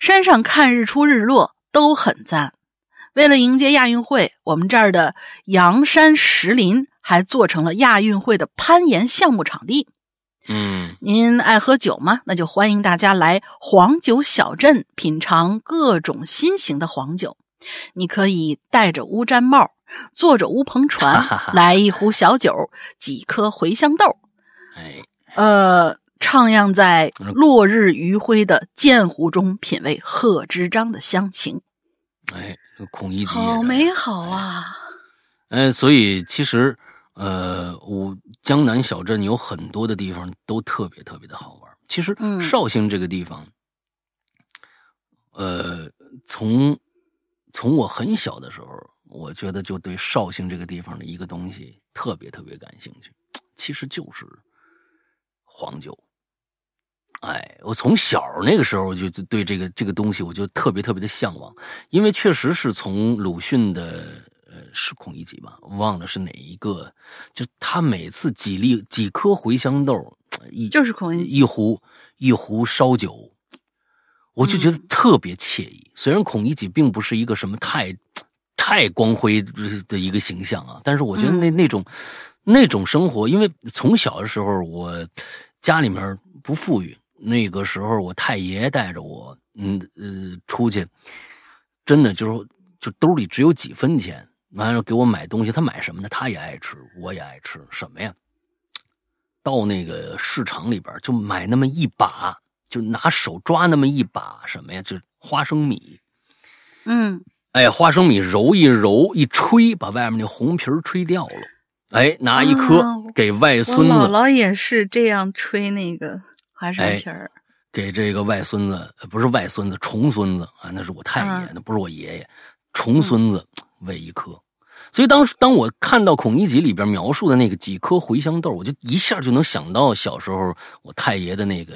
山上看日出日落都很赞。为了迎接亚运会，我们这儿的阳山石林还做成了亚运会的攀岩项目场地。嗯，您爱喝酒吗？那就欢迎大家来黄酒小镇品尝各种新型的黄酒。你可以戴着乌毡帽，坐着乌篷船，来一壶小酒，几颗茴香豆。哎，呃，徜徉在落日余晖的鉴湖中，品味贺知章的乡情。哎。孔乙己，好美好啊！嗯，所以其实，呃，我江南小镇有很多的地方都特别特别的好玩。其实，绍兴这个地方，呃，从从我很小的时候，我觉得就对绍兴这个地方的一个东西特别特别感兴趣，其实就是黄酒。哎，我从小那个时候就对这个这个东西，我就特别特别的向往，因为确实是从鲁迅的呃是孔乙己吧，忘了是哪一个，就他每次几粒几颗茴香豆，一就是孔乙己一壶一壶烧酒，我就觉得特别惬意。虽然孔乙己并不是一个什么太太光辉的一个形象啊，但是我觉得那那种那种生活，因为从小的时候我家里面不富裕，那个时候我太爷带着我，嗯呃出去，真的就是就兜里只有几分钱，完了给我买东西，他买什么呢？他也爱吃，我也爱吃，什么呀？到那个市场里边就买那么一把，就拿手抓那么一把什么呀？就花生米。嗯，哎，花生米揉一揉，一吹，把外面那红皮吹掉了。哎，拿一颗给外孙子。我姥姥也是这样吹那个花生皮儿，给这个外孙子，不是外孙子，重孙子啊，那是我太爷，那不是我爷爷，重孙子喂一颗。所以当时当我看到《孔乙己》里边描述的那个几颗茴香豆，我就一下就能想到小时候我太爷的那个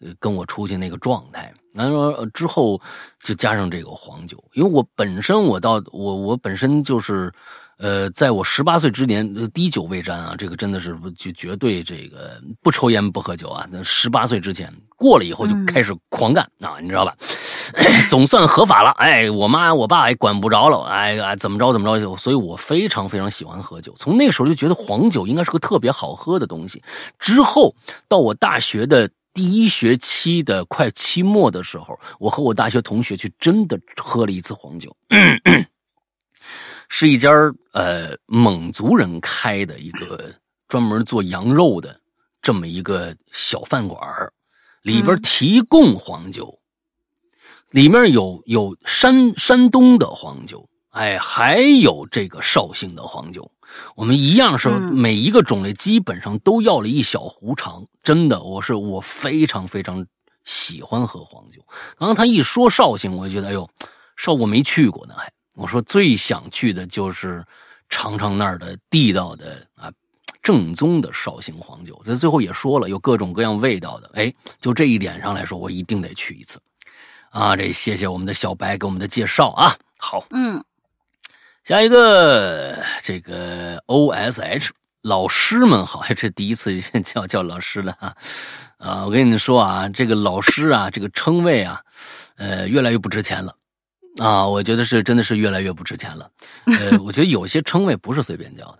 呃跟我出去那个状态。然后之后就加上这个黄酒，因为我本身我到我我本身就是。呃，在我十八岁之年，滴酒未沾啊，这个真的是就绝对这个不抽烟不喝酒啊。那十八岁之前过了以后就开始狂干啊，你知道吧？总算合法了，哎，我妈我爸也管不着了，哎，怎么着怎么着，所以我非常非常喜欢喝酒。从那个时候就觉得黄酒应该是个特别好喝的东西。之后到我大学的第一学期的快期末的时候，我和我大学同学去真的喝了一次黄酒。是一家呃蒙族人开的一个专门做羊肉的这么一个小饭馆里边提供黄酒，里面有有山山东的黄酒，哎，还有这个绍兴的黄酒。我们一样是每一个种类基本上都要了一小壶尝。真的，我是我非常非常喜欢喝黄酒。刚刚他一说绍兴，我就觉得哎呦，绍我没去过呢，还。我说最想去的就是尝尝那儿的地道的啊，正宗的绍兴黄酒。这最后也说了，有各种各样味道的。哎，就这一点上来说，我一定得去一次。啊，这谢谢我们的小白给我们的介绍啊。好，嗯，下一个这个 O S H 老师们好，这第一次叫叫老师了啊。啊，我跟你说啊，这个老师啊，这个称谓啊，呃，越来越不值钱了。啊，我觉得是真的是越来越不值钱了。呃，我觉得有些称谓不是随便叫的。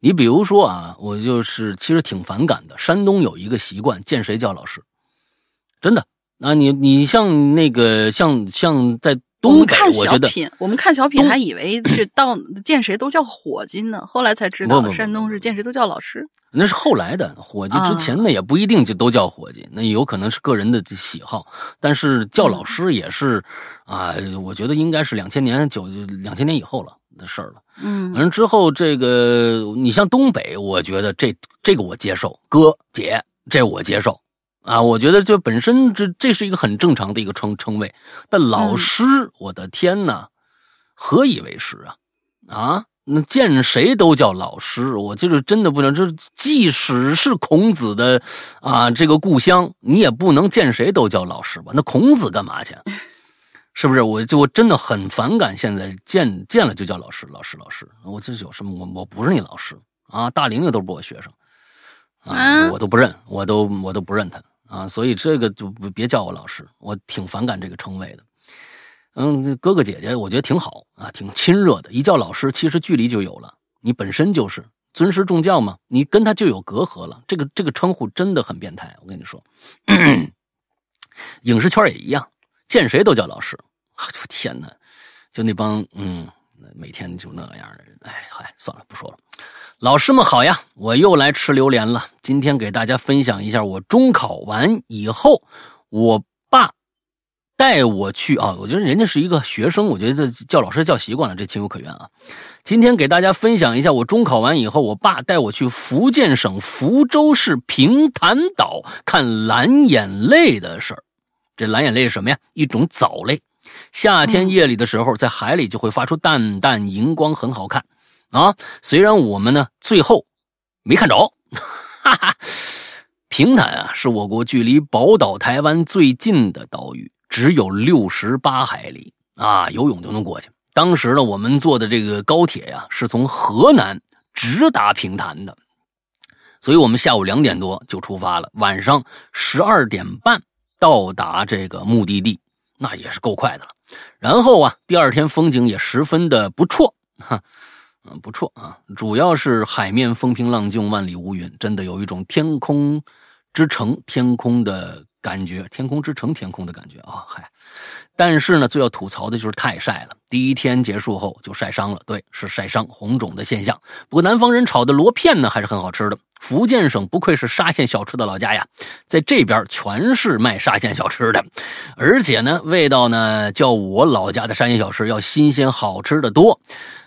你比如说啊，我就是其实挺反感的。山东有一个习惯，见谁叫老师，真的。那你你像那个像像在。我们看小品，我们看小品还以为是到见谁都叫伙计呢，后来才知道山东是见谁都叫老师。那是后来的伙计，之前那也不一定就都叫伙计，那有可能是个人的喜好。但是叫老师也是啊，我觉得应该是两千年九两千年以后了的事儿了。嗯，反正之后这个你像东北，我觉得这这个我接受，哥姐这我接受。啊，我觉得这本身这这是一个很正常的一个称称谓，但老师，我的天哪，何以为师啊？啊，那见谁都叫老师，我就是真的不能。这即使是孔子的啊，这个故乡，你也不能见谁都叫老师吧？那孔子干嘛去？是不是？我就我真的很反感现在见见了就叫老师，老师，老师。我这有什么？我我不是你老师啊，大玲玲都是我学生啊，我都不认，我都我都不认他。啊，所以这个就别叫我老师，我挺反感这个称谓的。嗯，哥哥姐姐，我觉得挺好啊，挺亲热的。一叫老师，其实距离就有了，你本身就是尊师重教嘛，你跟他就有隔阂了。这个这个称呼真的很变态，我跟你说。影视圈也一样，见谁都叫老师。我天哪，就那帮嗯，每天就那样的人，哎嗨，算了，不说了。老师们好呀，我又来吃榴莲了。今天给大家分享一下我中考完以后，我爸带我去啊。我觉得人家是一个学生，我觉得叫老师叫习惯了，这情有可原啊。今天给大家分享一下我中考完以后，我爸带我去福建省福州市平潭岛看蓝眼泪的事儿。这蓝眼泪是什么呀？一种藻类，夏天夜里的时候，在海里就会发出淡淡荧光，很好看。啊，虽然我们呢最后没看着，哈哈。平潭啊是我国距离宝岛台湾最近的岛屿，只有六十八海里。啊，游泳就能过去。当时呢，我们坐的这个高铁呀是从河南直达平潭的，所以我们下午两点多就出发了，晚上十二点半到达这个目的地。那也是够快的了。然后啊，第二天风景也十分的不错，哈，嗯，不错啊，主要是海面风平浪静，万里无云，真的有一种天空之城天空的感觉，天空之城天空的感觉啊，嗨。但是呢，最要吐槽的就是太晒了。第一天结束后就晒伤了，对，是晒伤红肿的现象。不过南方人炒的螺片呢还是很好吃的。福建省不愧是沙县小吃的老家呀，在这边全是卖沙县小吃的，而且呢味道呢较我老家的沙县小吃要新鲜好吃的多。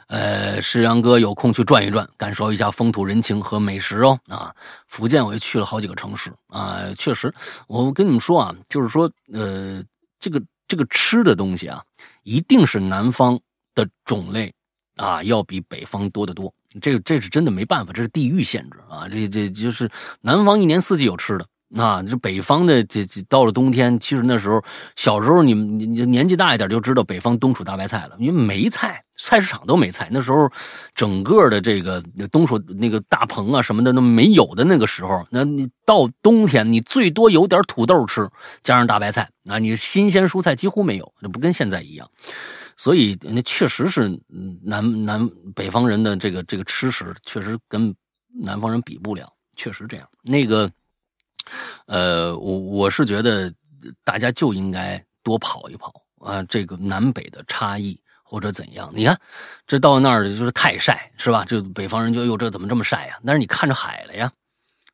呃，石阳哥有空去转一转，感受一下风土人情和美食哦。啊，福建我也去了好几个城市啊，确实，我跟你们说啊，就是说，呃，这个。这个吃的东西啊，一定是南方的种类啊，要比北方多得多。这这是真的没办法，这是地域限制啊。这这就是南方一年四季有吃的。啊，这北方的这这到了冬天，其实那时候小时候你们你年纪大一点就知道北方冬储大白菜了，因为没菜，菜市场都没菜。那时候整个的这个冬储那个大棚啊什么的都没有的那个时候，那你到冬天你最多有点土豆吃，加上大白菜，啊你新鲜蔬菜几乎没有，那不跟现在一样。所以那确实是南南北方人的这个这个吃食确实跟南方人比不了，确实这样。那个。呃，我我是觉得大家就应该多跑一跑啊，这个南北的差异或者怎样？你看，这到那儿就是太晒，是吧？这北方人就哟，这怎么这么晒呀？但是你看着海了呀，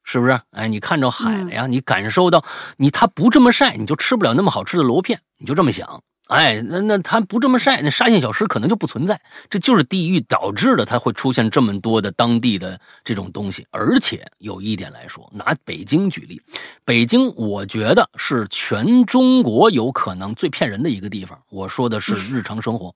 是不是？哎，你看着海了呀，你感受到你他不这么晒，你就吃不了那么好吃的螺片，你就这么想。哎，那那他不这么晒，那沙县小吃可能就不存在。这就是地域导致的，它会出现这么多的当地的这种东西。而且有一点来说，拿北京举例，北京我觉得是全中国有可能最骗人的一个地方。我说的是日常生活，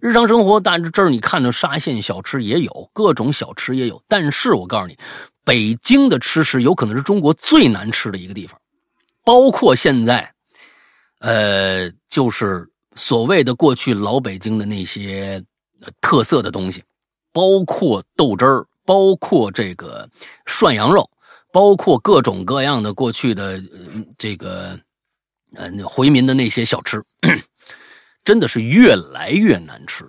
日常生活，但是这儿你看着沙县小吃也有，各种小吃也有。但是我告诉你，北京的吃食有可能是中国最难吃的一个地方，包括现在。呃，就是所谓的过去老北京的那些特色的东西，包括豆汁儿，包括这个涮羊肉，包括各种各样的过去的这个呃回民的那些小吃，真的是越来越难吃。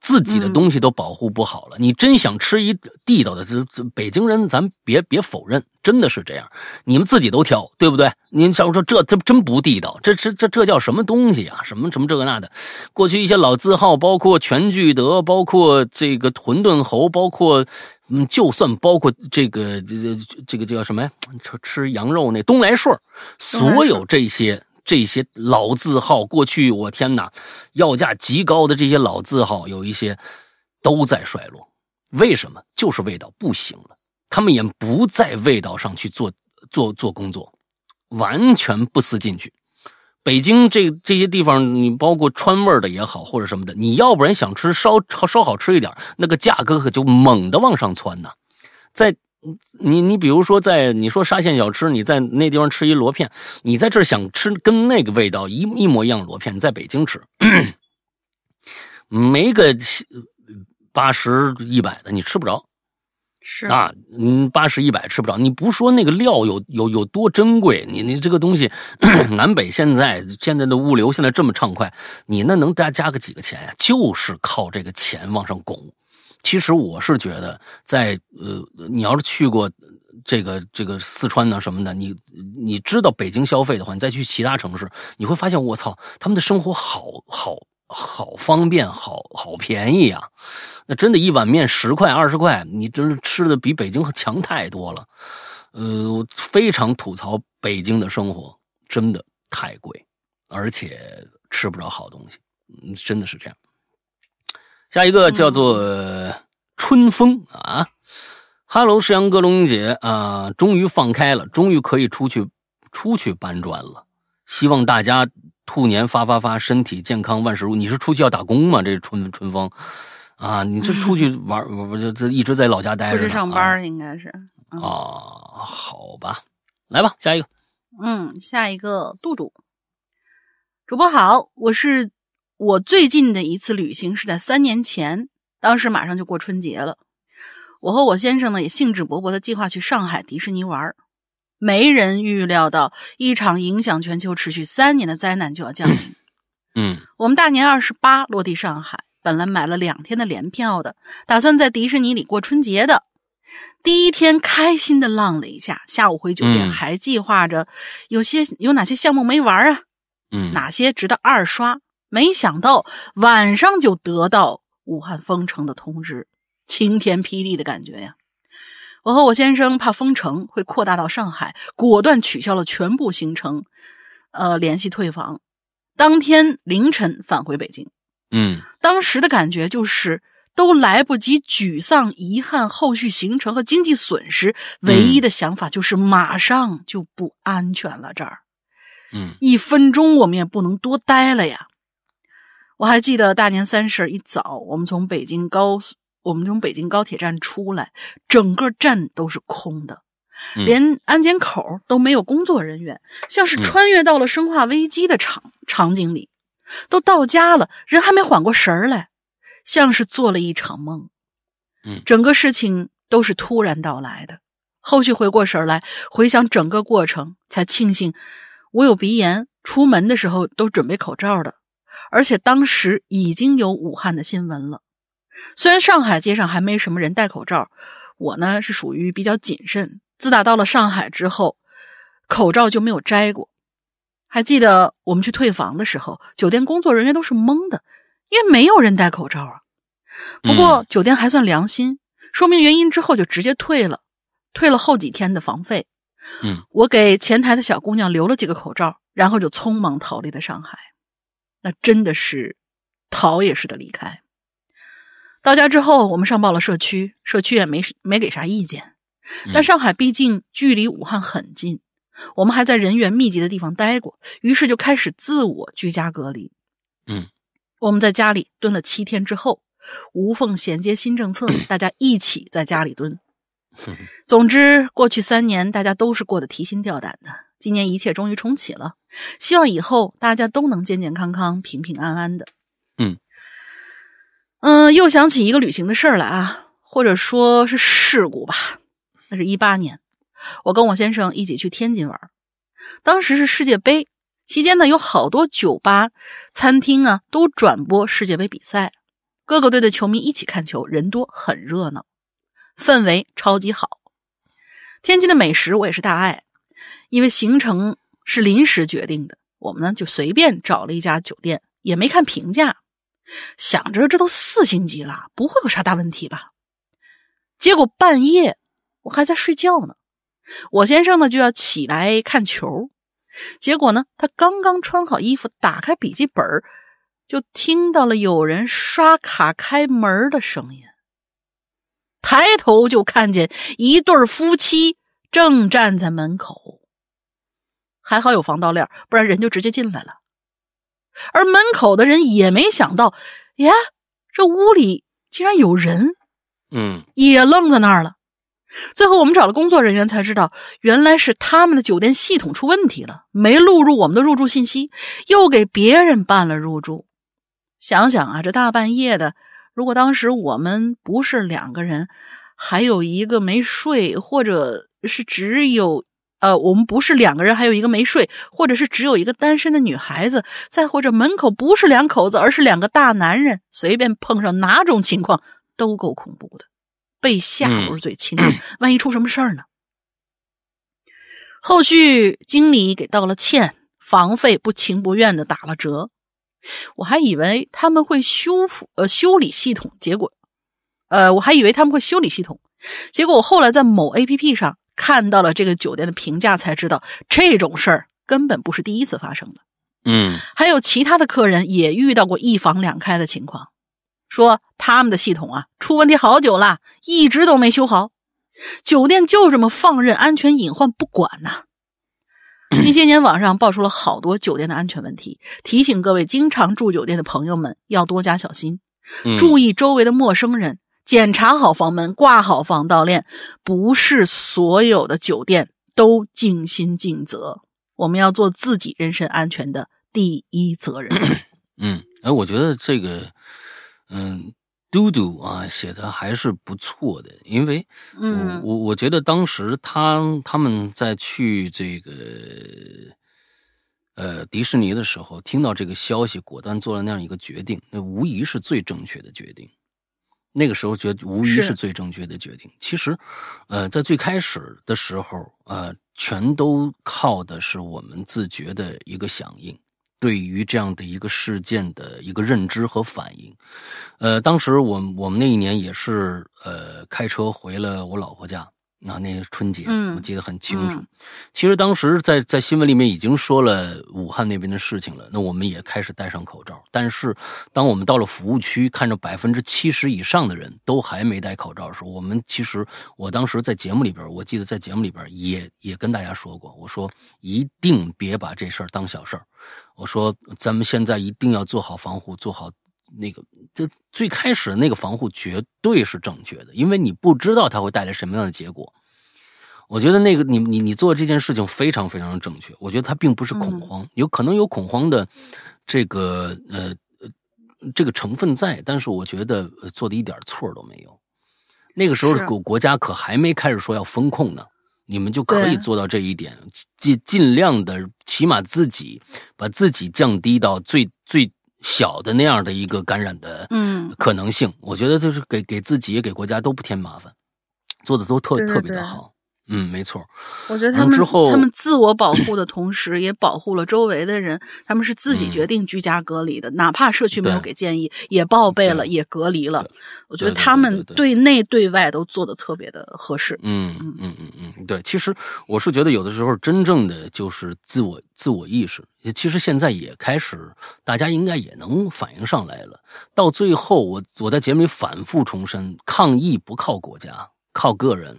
自己的东西都保护不好了，你真想吃一地道的，这这北京人，咱别别否认，真的是这样。你们自己都挑，对不对？您像说这这真不地道，这这这这叫什么东西啊？什么什么这个那的？过去一些老字号，包括全聚德，包括这个馄饨侯，包括嗯，就算包括这个这这这个叫什么呀？吃吃羊肉那东来顺，所有这些。这些老字号，过去我天哪，要价极高的这些老字号，有一些都在衰落。为什么？就是味道不行了，他们也不在味道上去做做做工作，完全不思进取。北京这这些地方，你包括川味的也好，或者什么的，你要不然想吃稍稍好吃一点，那个价格可就猛的往上窜呐，在。你你比如说在你说沙县小吃，你在那地方吃一螺片，你在这想吃跟那个味道一一模一样螺片，你在北京吃，没个八十一百的你吃不着，是啊，嗯，八十一百吃不着。你不说那个料有有有多珍贵，你你这个东西南北现在现在的物流现在这么畅快，你那能加加个几个钱呀？就是靠这个钱往上拱。其实我是觉得，在呃，你要是去过这个这个四川呢什么的，你你知道北京消费的话，你再去其他城市，你会发现，我操，他们的生活好好好方便，好好便宜啊！那真的，一碗面十块二十块，你真是吃的比北京强太多了。呃，非常吐槽北京的生活，真的太贵，而且吃不着好东西，嗯，真的是这样。下一个叫做春风啊哈喽，石阳哥、龙姐啊，终于放开了，终于可以出去出去搬砖了。希望大家兔年发发发，身体健康，万事如。你是出去要打工吗？这春春风啊，你这出去玩就，这一直在老家待着。出去上班应该是啊，好吧，来吧，下一个。嗯，下一个杜杜主播好，我是。我最近的一次旅行是在三年前，当时马上就过春节了。我和我先生呢也兴致勃勃的计划去上海迪士尼玩儿没人预料到一场影响全球、持续三年的灾难就要降临。嗯我们大年二十八落地上海，本来买了两天的联票的，打算在迪士尼里过春节的。第一天开心的浪了一下，下午回酒店嗯还计划着有些有哪些项目没玩啊，嗯，哪些值得二刷。没想到晚上就得到武汉封城的通知，晴天霹雳的感觉呀！我和我先生怕封城会扩大到上海，果断取消了全部行程，呃，联系退房。当天凌晨返回北京。嗯当时的感觉就是都来不及沮丧、遗憾后续行程和经济损失，唯一的想法就是马上就不安全了。这儿嗯一分钟我们也不能多待了呀！我还记得大年三十一早，我们从北京高我们从北京高铁站出来，整个站都是空的，嗯连安检口都没有工作人员，像是嗯穿越到了生化危机的场场景里。都到家了，人还没缓过神儿来，像是做了一场梦。嗯整个事情都是突然到来的。后续回过神儿来，回想整个过程，才庆幸我有鼻炎，出门的时候都准备口罩的，而且当时已经有武汉的新闻了。虽然上海街上还没什么人戴口罩，我呢是属于比较谨慎。自打到了上海之后，口罩就没有摘过。还记得我们去退房的时候，酒店工作人员都是懵的，因为没有人戴口罩啊。不过酒店还算良心，说明原因之后就直接退了，退了后几天的房费。嗯，我给前台的小姑娘留了几个口罩，然后就匆忙逃离了上海。那真的是逃也似的离开。到家之后，我们上报了社区，社区也没没给啥意见。但上海毕竟距离武汉很近，我们还在人员密集的地方待过，于是就开始自我居家隔离。嗯，我们在家里蹲了七天之后，无缝衔接新政策，大家一起在家里蹲。总之，过去三年大家都是过得提心吊胆的。今年一切终于重启了，希望以后大家都能健健康康、平平安安的。嗯嗯、又想起一个旅行的事儿来啊，或者说是事故吧。那是一八年，我跟我先生一起去天津玩，当时是世界杯期间呢，有好多酒吧、餐厅啊都转播世界杯比赛，各个队的球迷一起看球，人多很热闹，氛围超级好。天津的美食我也是大爱，因为行程是临时决定的，我们呢就随便找了一家酒店，也没看评价，想着这都四星级了，不会有啥大问题吧。结果半夜我还在睡觉呢，我先生呢就要起来看球，结果呢他刚刚穿好衣服，打开笔记本就听到了有人刷卡开门的声音。抬头就看见一对夫妻正站在门口，还好有防盗链，不然人就直接进来了。而门口的人也没想到，呀，这屋里竟然有人，嗯也愣在那儿了。最后我们找了工作人员才知道，原来是他们的酒店系统出问题了，没录入我们的入住信息，又给别人办了入住。想想啊，这大半夜的。如果当时我们不是两个人，还有一个没睡，或者是只有呃，我们不是两个人，还有一个没睡，或者是只有一个单身的女孩子，再或者门口不是两口子，而是两个大男人，随便碰上哪种情况都够恐怖的。被吓不是最轻的，万一出什么事儿呢？后续经理给道了歉，房费不情不愿的打了折。我还以为他们会修复呃修理系统，结果，呃我还以为他们会修理系统，结果我后来在某 A P P 上看到了这个酒店的评价，才知道这种事儿根本不是第一次发生的。嗯。还有其他的客人也遇到过一房两开的情况，说他们的系统啊出问题好久了，一直都没修好，酒店就这么放任安全隐患不管呐、近些年，网上爆出了好多酒店的安全问题，提醒各位经常住酒店的朋友们要多加小心，嗯，注意周围的陌生人，检查好房门，挂好防盗链。不是所有的酒店都尽心尽责，我们要做自己人身安全的第一责任。嗯，哎，我觉得这个，嗯，嘟嘟啊写的还是不错的，因为嗯我我我觉得当时他他们在去这个呃迪士尼的时候，听到这个消息，果断做了那样一个决定，那无疑是最正确的决定。那个时候觉得无疑是是最正确的决定。其实，呃，在最开始的时候，呃，全都靠的是我们自觉的一个响应，对于这样的一个事件的一个认知和反应。呃，当时我我们那一年也是呃开车回了我老婆家。啊，那个春节，嗯我记得很清楚。嗯其实当时在在新闻里面已经说了武汉那边的事情了，那我们也开始戴上口罩。但是，当我们到了服务区，看着百分之七十以上的人都还没戴口罩的时候，我们其实我当时在节目里边，我记得在节目里边也也跟大家说过，我说一定别把这事儿当小事儿。我说咱们现在一定要做好防护，做好那个，这最开始那个防护绝对是正确的，因为你不知道它会带来什么样的结果。我觉得那个你你你做这件事情非常非常的正确。我觉得它并不是恐慌，有可能有恐慌的这个呃呃这个成分在，但是我觉得呃做的一点错都没有。那个时候国国家可还没开始说要风控呢，你们就可以做到这一点，尽尽量的起码自己把自己降低到最最小的那样的一个感染的嗯可能性。我觉得就是给给自己也给国家都不添麻烦，做的都特特别的对好。嗯，没错。我觉得他们之后他们自我保护的同时，也保护了周围的人。他们是自己嗯决定居家隔离的，哪怕社区没有给建议，也报备了，也隔离了。我觉得他们对内对外都做的特别的合适。嗯嗯嗯嗯嗯，对，其实我是觉得有的时候真正的就是自我自我意识，其实现在也开始，大家应该也能反应上来了。到最后，我我在节目里反复重申，抗疫不靠国家，靠个人。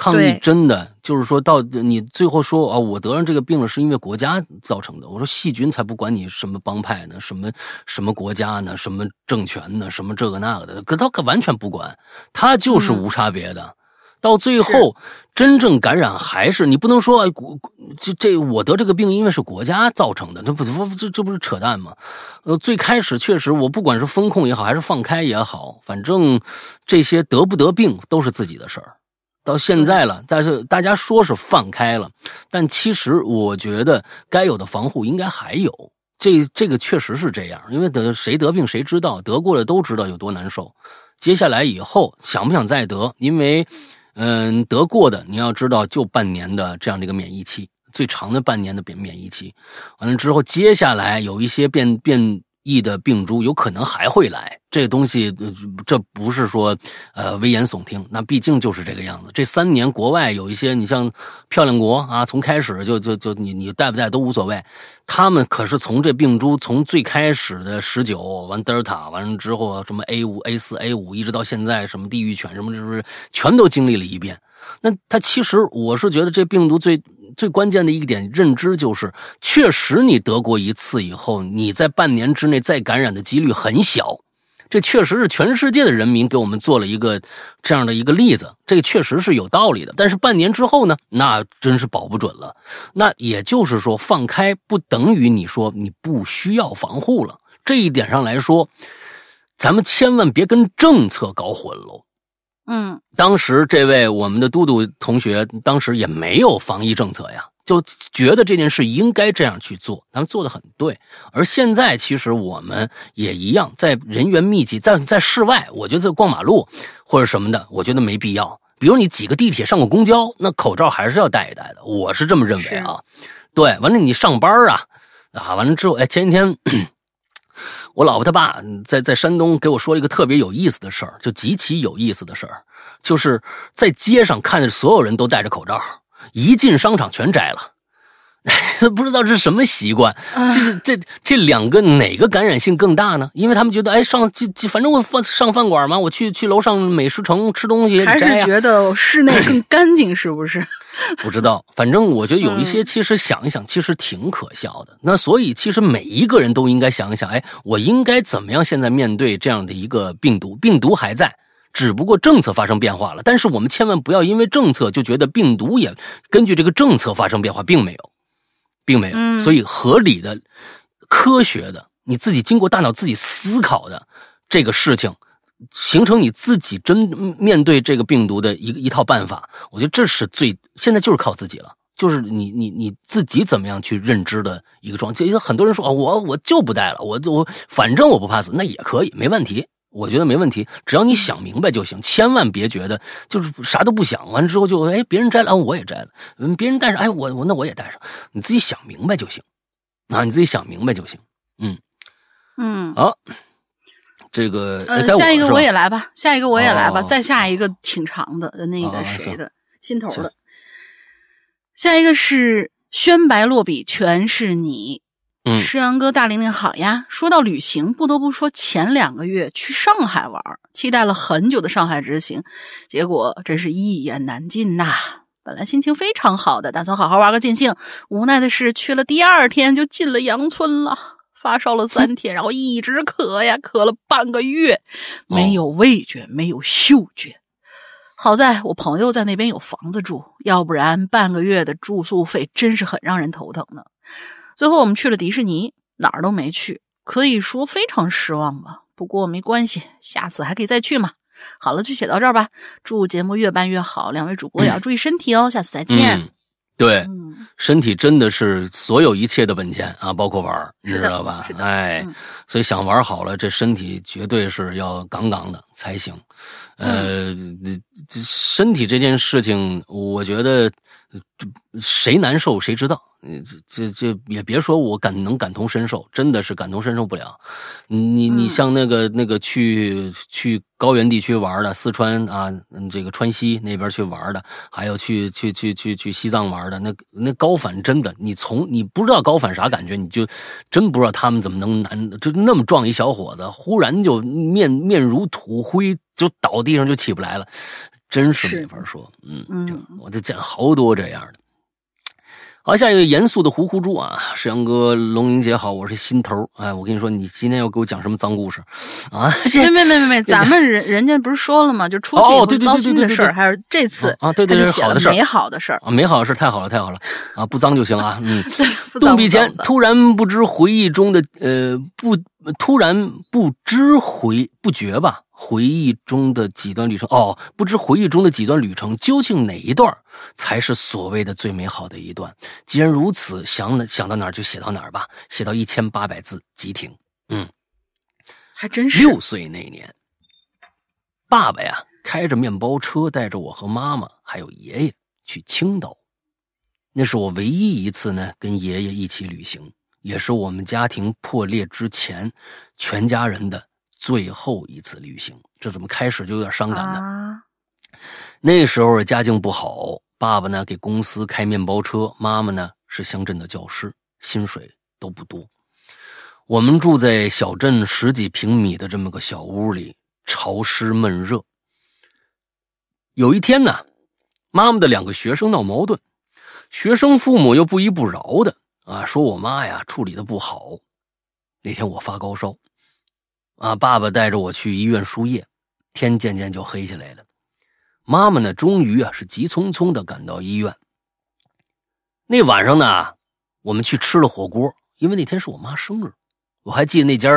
抗议真的就是说到你最后说啊、我得上这个病了是因为国家造成的。我说细菌才不管你什么帮派呢，什么什么国家呢，什么政权呢，什么这个那个的，可他可完全不管，他就是嗯无差别的。到最后，真正感染还是你不能说哎，国这这我得这个病因为是国家造成的，这不这这不是扯淡吗？呃，最开始确实我不管是风控也好，还是放开也好，反正这些得不得病都是自己的事儿。到现在了，但是大家说是放开了，但其实我觉得该有的防护应该还有。这这个确实是这样，因为得谁得病谁知道，得过的都知道有多难受。接下来以后想不想再得？因为，嗯，得过的你要知道，就半年的这样的一个免疫期，最长的半年的免免疫期。完了之后，接下来有一些变变异的病株，有可能还会来。这东西，这不是说呃危言耸听，那毕竟就是这个样子。这三年国外有一些，你像漂亮国啊，从开始就就就你你带不带都无所谓，他们可是从这病株从最开始的十九完德尔塔完了之后什么 A 五 A 四 A 五一直到现在什么地狱犬什么，这不是全都经历了一遍。那它其实我是觉得这病毒最最关键的一点认知就是，确实你得过一次以后，你在半年之内再感染的几率很小。这确实是全世界的人民给我们做了一个这样的一个例子，这个确实是有道理的。但是半年之后呢，那真是保不准了。那也就是说，放开不等于你说你不需要防护了。这一点上来说，咱们千万别跟政策搞混喽。嗯，当时这位我们的嘟嘟同学，当时也没有防疫政策呀，就觉得这件事应该这样去做，咱们做的很对。而现在其实我们也一样，在人员密集，在在室外，我觉得逛马路或者什么的，我觉得没必要。比如你挤个地铁、上个公交，那口罩还是要戴一戴的，我是这么认为啊。对，完了你上班啊，啊，完了之后，哎，前几天。我老婆她爸在在山东给我说了一个特别有意思的事儿，就极其有意思的事儿，就是在街上看见所有人都戴着口罩，一进商场全摘了。不知道这是什么习惯，这是这这两个哪个感染性更大呢？因为他们觉得，哎，上这这，反正我饭上饭馆嘛，我去去楼上美食城吃东西，还是觉得室内更 干净，是不是？不知道，反正我觉得有一嗯些，其实想一想，其实挺可笑的。那所以，其实每一个人都应该想一想，哎，我应该怎么样现在面对这样的一个病毒？病毒还在，只不过政策发生变化了。但是我们千万不要因为政策就觉得病毒也根据这个政策发生变化，并没有，并没有。嗯所以，合理的、科学的，你自己经过大脑自己思考的这个事情。形成你自己真面对这个病毒的一个一套办法，我觉得这是最现在就是靠自己了，就是你你你自己怎么样去认知的一个状态。其实很多人说啊，我我就不戴了，我我反正我不怕死，那也可以，没问题。我觉得没问题，只要你想明白就行，千万别觉得就是啥都不想，完了之后就哎别人摘了，我也摘了，嗯，别人戴上，哎我我那我也戴上，你自己想明白就行，啊，你自己想明白就行，嗯。嗯，好，这个呃，下一个我也来吧，下一个我也来吧，哦。再下一个挺长的，呃那哦个谁行的心头的，下一个是宣白落笔全是你。嗯诗阳哥大玲玲好呀！说到旅行，不得不说前两个月去上海玩儿，期待了很久的上海之行，结果真是一言难尽呐。本来心情非常好的，打算好好玩个尽兴，无奈的是去了第二天就进了阳村了，发烧了三天，然后一直咳呀，咳了半个月，没有味觉，没有嗅觉。好在我朋友在那边有房子住，要不然半个月的住宿费真是很让人头疼的。最后我们去了迪士尼，哪儿都没去，可以说非常失望吧。不过没关系，下次还可以再去嘛。好了，就写到这儿吧。祝节目越办越好，两位主播也要注意身体哦。下次再见。嗯，对，嗯，身体真的是所有一切的本钱啊，包括玩儿，你知道吧是？的哎嗯，所以想玩好了，这身体绝对是要杠杠的才行。呃，这这身体这件事情，我觉得谁难受谁知道。嗯，这这这也别说我感能感同身受，真的是感同身受不了。你你嗯像那个那个去去高原地区玩的，四川啊，嗯这个川西那边去玩的，还有去去去去去西藏玩的，那那高反真的，你从你不知道高反啥感觉，你就真不知道他们怎么能难，就那么壮一小伙子，忽然就面面如土灰，就倒地上就起不来了，真是是没法说。嗯，嗯我就见好多这样的。好，下一个严肃的糊糊猪啊，石阳哥、龙英姐好，我是心头。哎，我跟你说，你今天要给我讲什么脏故事啊？这没没没没没，咱们人人家不是说了吗？就出去以后糟心的事儿，还是这次啊对对对好的事儿美好的事儿，啊，美好的事太好了，太好了 啊，不脏就行啊。嗯，动笔前突然不知回忆中的呃不突然不知回不觉吧，回忆中的几段旅程。哦，不知回忆中的几段旅程究竟哪一段才是所谓的最美好的一段？既然如此，想想到哪儿就写到哪儿吧，写到一千八百字即停。嗯，还真是。六岁那年，爸爸呀开着面包车带着我和妈妈还有爷爷去青岛，那是我唯一一次呢跟爷爷一起旅行，也是我们家庭破裂之前全家人的最后一次旅行。这怎么开始就有点伤感呢？啊，那时候家境不好，爸爸呢给公司开面包车，妈妈呢是乡镇的教师，薪水都不多。我们住在小镇十几平米的这么个小屋里，潮湿闷热。有一天呢，妈妈的两个学生闹矛盾，学生父母又不依不饶的啊，说我妈呀处理的不好。那天我发高烧，啊，爸爸带着我去医院输液，天渐渐就黑下来了。妈妈呢，终于啊是急匆匆的赶到医院。那晚上呢，我们去吃了火锅，因为那天是我妈生日，我还记得那家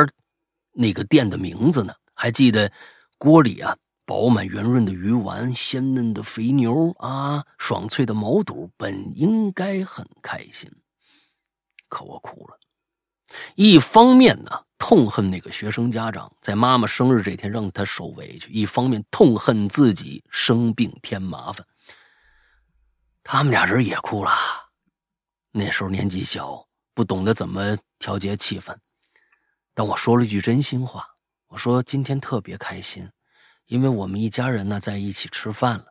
那个店的名字呢，还记得锅里啊饱满圆润的鱼丸、鲜嫩的肥牛啊、爽脆的毛肚，本应该很开心，可我哭了。一方面呢，痛恨那个学生家长在妈妈生日这天让她受委屈；一方面痛恨自己生病添麻烦。他们俩人也哭了。那时候年纪小，不懂得怎么调节气氛，但我说了句真心话，我说今天特别开心，因为我们一家人呢在一起吃饭了。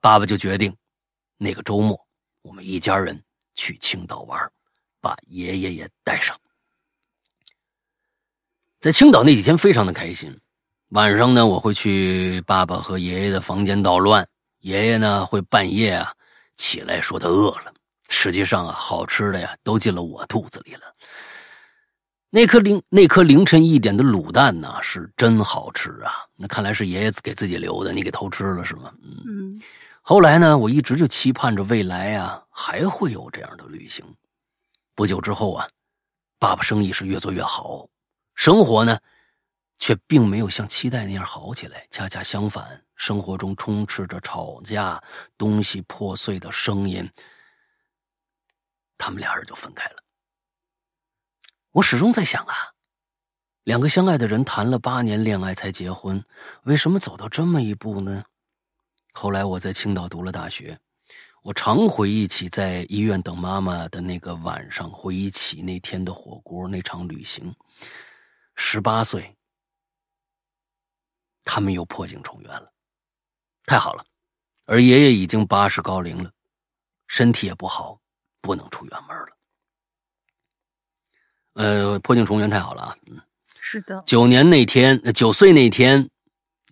爸爸就决定，那个周末我们一家人去青岛玩，把爷爷也带上。在青岛那几天非常的开心，晚上呢我会去爸爸和爷爷的房间捣乱，爷爷呢会半夜啊起来说他饿了。实际上啊，好吃的呀都进了我肚子里了。那颗凌那颗凌晨一点的卤蛋呢，是真好吃啊！那看来是爷爷给自己留的，你给偷吃了是吗？嗯。嗯后来呢，我一直就期盼着未来啊还会有这样的旅行。不久之后啊，爸爸生意是越做越好，生活呢却并没有像期待那样好起来。恰恰相反，生活中充斥着吵架、东西破碎的声音。他们俩人就分开了。我始终在想啊，两个相爱的人谈了八年恋爱才结婚，为什么走到这么一步呢？后来我在青岛读了大学，我常回忆起在医院等妈妈的那个晚上，回忆起那天的火锅，那场旅行。十八岁，他们又破镜重圆了，太好了。而爷爷已经八十高龄了，身体也不好，不能出远门了。呃，破镜重圆太好了啊！嗯，是的。九年那天，九岁那天，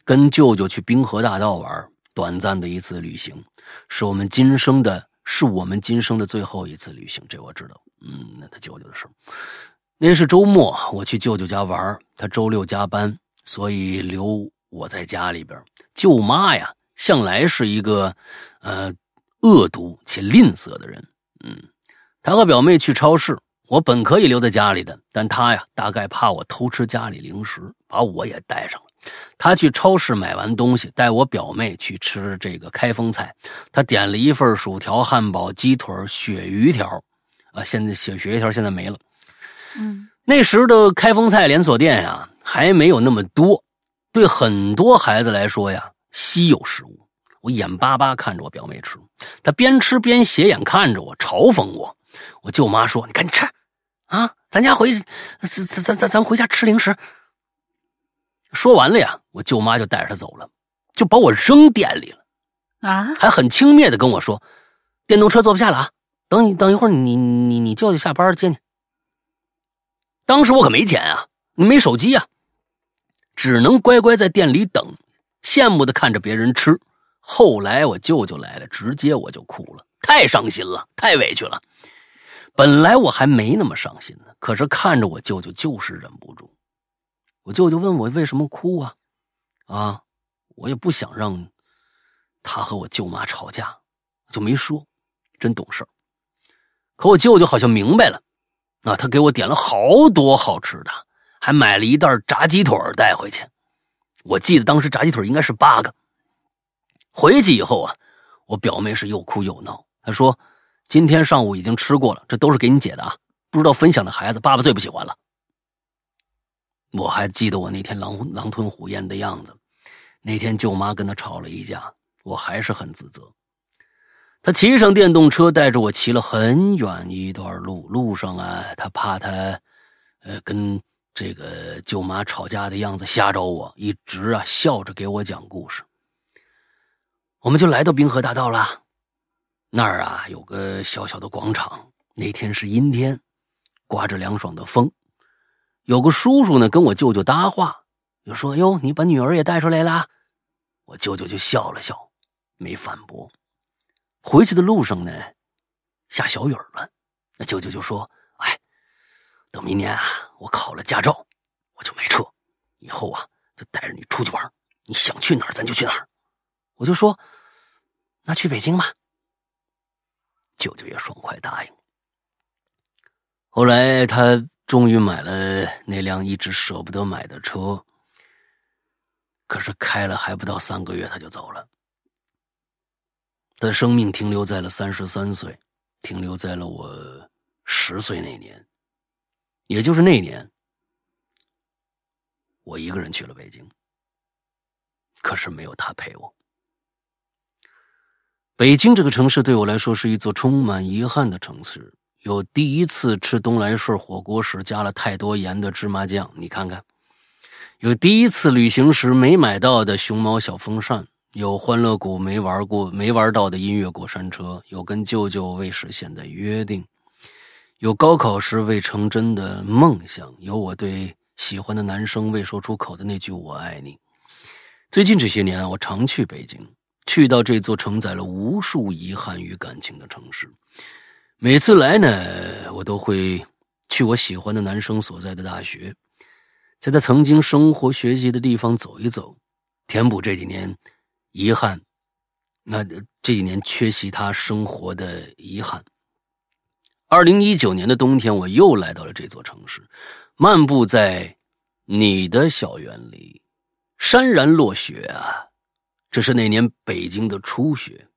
跟舅舅去滨河大道玩，短暂的一次旅行，是我们今生的，是我们今生的最后一次旅行。这我知道。嗯，那他舅舅的事。那是周末，我去舅舅家玩，他周六加班，所以留我在家里边。舅妈呀，向来是一个，呃，恶毒且吝啬的人。嗯，他和表妹去超市，我本可以留在家里的，但他呀，大概怕我偷吃家里零食，把我也带上了。他去超市买完东西，带我表妹去吃这个开封菜。他点了一份薯条、汉堡、鸡腿、鳕鱼条，啊，现在鳕鳕鱼条现在没了。嗯，那时的开封菜连锁店呀还没有那么多，对很多孩子来说呀稀有食物。我眼巴巴看着我表妹吃，她边吃边斜眼看着我，嘲讽我。我舅妈说：“你赶紧吃，啊，咱家回，咱咱咱咱咱回家吃零食。”说完了呀，我舅妈就带着他走了，就把我扔店里了，啊，还很轻蔑的跟我说：“电动车坐不下了啊，等你等一会儿，你你你舅舅下班接你。”当时我可没钱啊，没手机啊，只能乖乖在店里等，羡慕的看着别人吃。后来我舅舅来了，直接我就哭了，太伤心了，太委屈了。本来我还没那么伤心呢，可是看着我舅舅就是忍不住。我舅舅问我为什么哭啊？啊，我也不想让他和我舅妈吵架，就没说，真懂事可我舅舅好像明白了。啊，他给我点了好多好吃的，还买了一袋炸鸡腿带回去。我记得当时炸鸡腿应该是八个。回去以后啊，我表妹是又哭又闹。她说：“今天上午已经吃过了，这都是给你姐的啊，不知道分享的孩子，爸爸最不喜欢了。”我还记得我那天狼狼吞虎咽的样子。那天舅妈跟他吵了一架，我还是很自责。他骑上电动车，带着我骑了很远一段路。路上啊，他怕他，呃，跟这个舅妈吵架的样子吓着我，一直啊笑着给我讲故事。我们就来到滨河大道了，那儿啊有个小小的广场。那天是阴天，刮着凉爽的风。有个叔叔呢跟我舅舅搭话，就说：“哟，你把女儿也带出来了。”我舅舅就笑了笑，没反驳。回去的路上呢，下小雨了。那舅舅就说：“哎，等明年啊，我考了驾照，我就买车，以后啊，就带着你出去玩，你想去哪儿咱就去哪儿。”我就说：“那去北京吧。”舅舅也爽快答应。后来他终于买了那辆一直舍不得买的车，可是开了还不到三个月他就走了。他的生命停留在了三十三岁，停留在了我十岁那年，也就是那年，我一个人去了北京。可是没有他陪我。北京这个城市对我来说是一座充满遗憾的城市。有第一次吃东来顺火锅时加了太多盐的芝麻酱，你看看；有第一次旅行时没买到的熊猫小风扇。有欢乐谷没玩过、没玩到的音乐过山车，有跟舅舅未实现的约定，有高考时未成真的梦想，有我对喜欢的男生未说出口的那句“我爱你”。最近这些年，我常去北京，去到这座承载了无数遗憾与感情的城市。每次来呢，我都会去我喜欢的男生所在的大学，在他曾经生活学习的地方走一走，填补这几年。遗憾，那这几年缺席他生活的遗憾。二零一九年的冬天，我又来到了这座城市，漫步在你的校园里，潸然落雪啊！这是那年北京的初雪，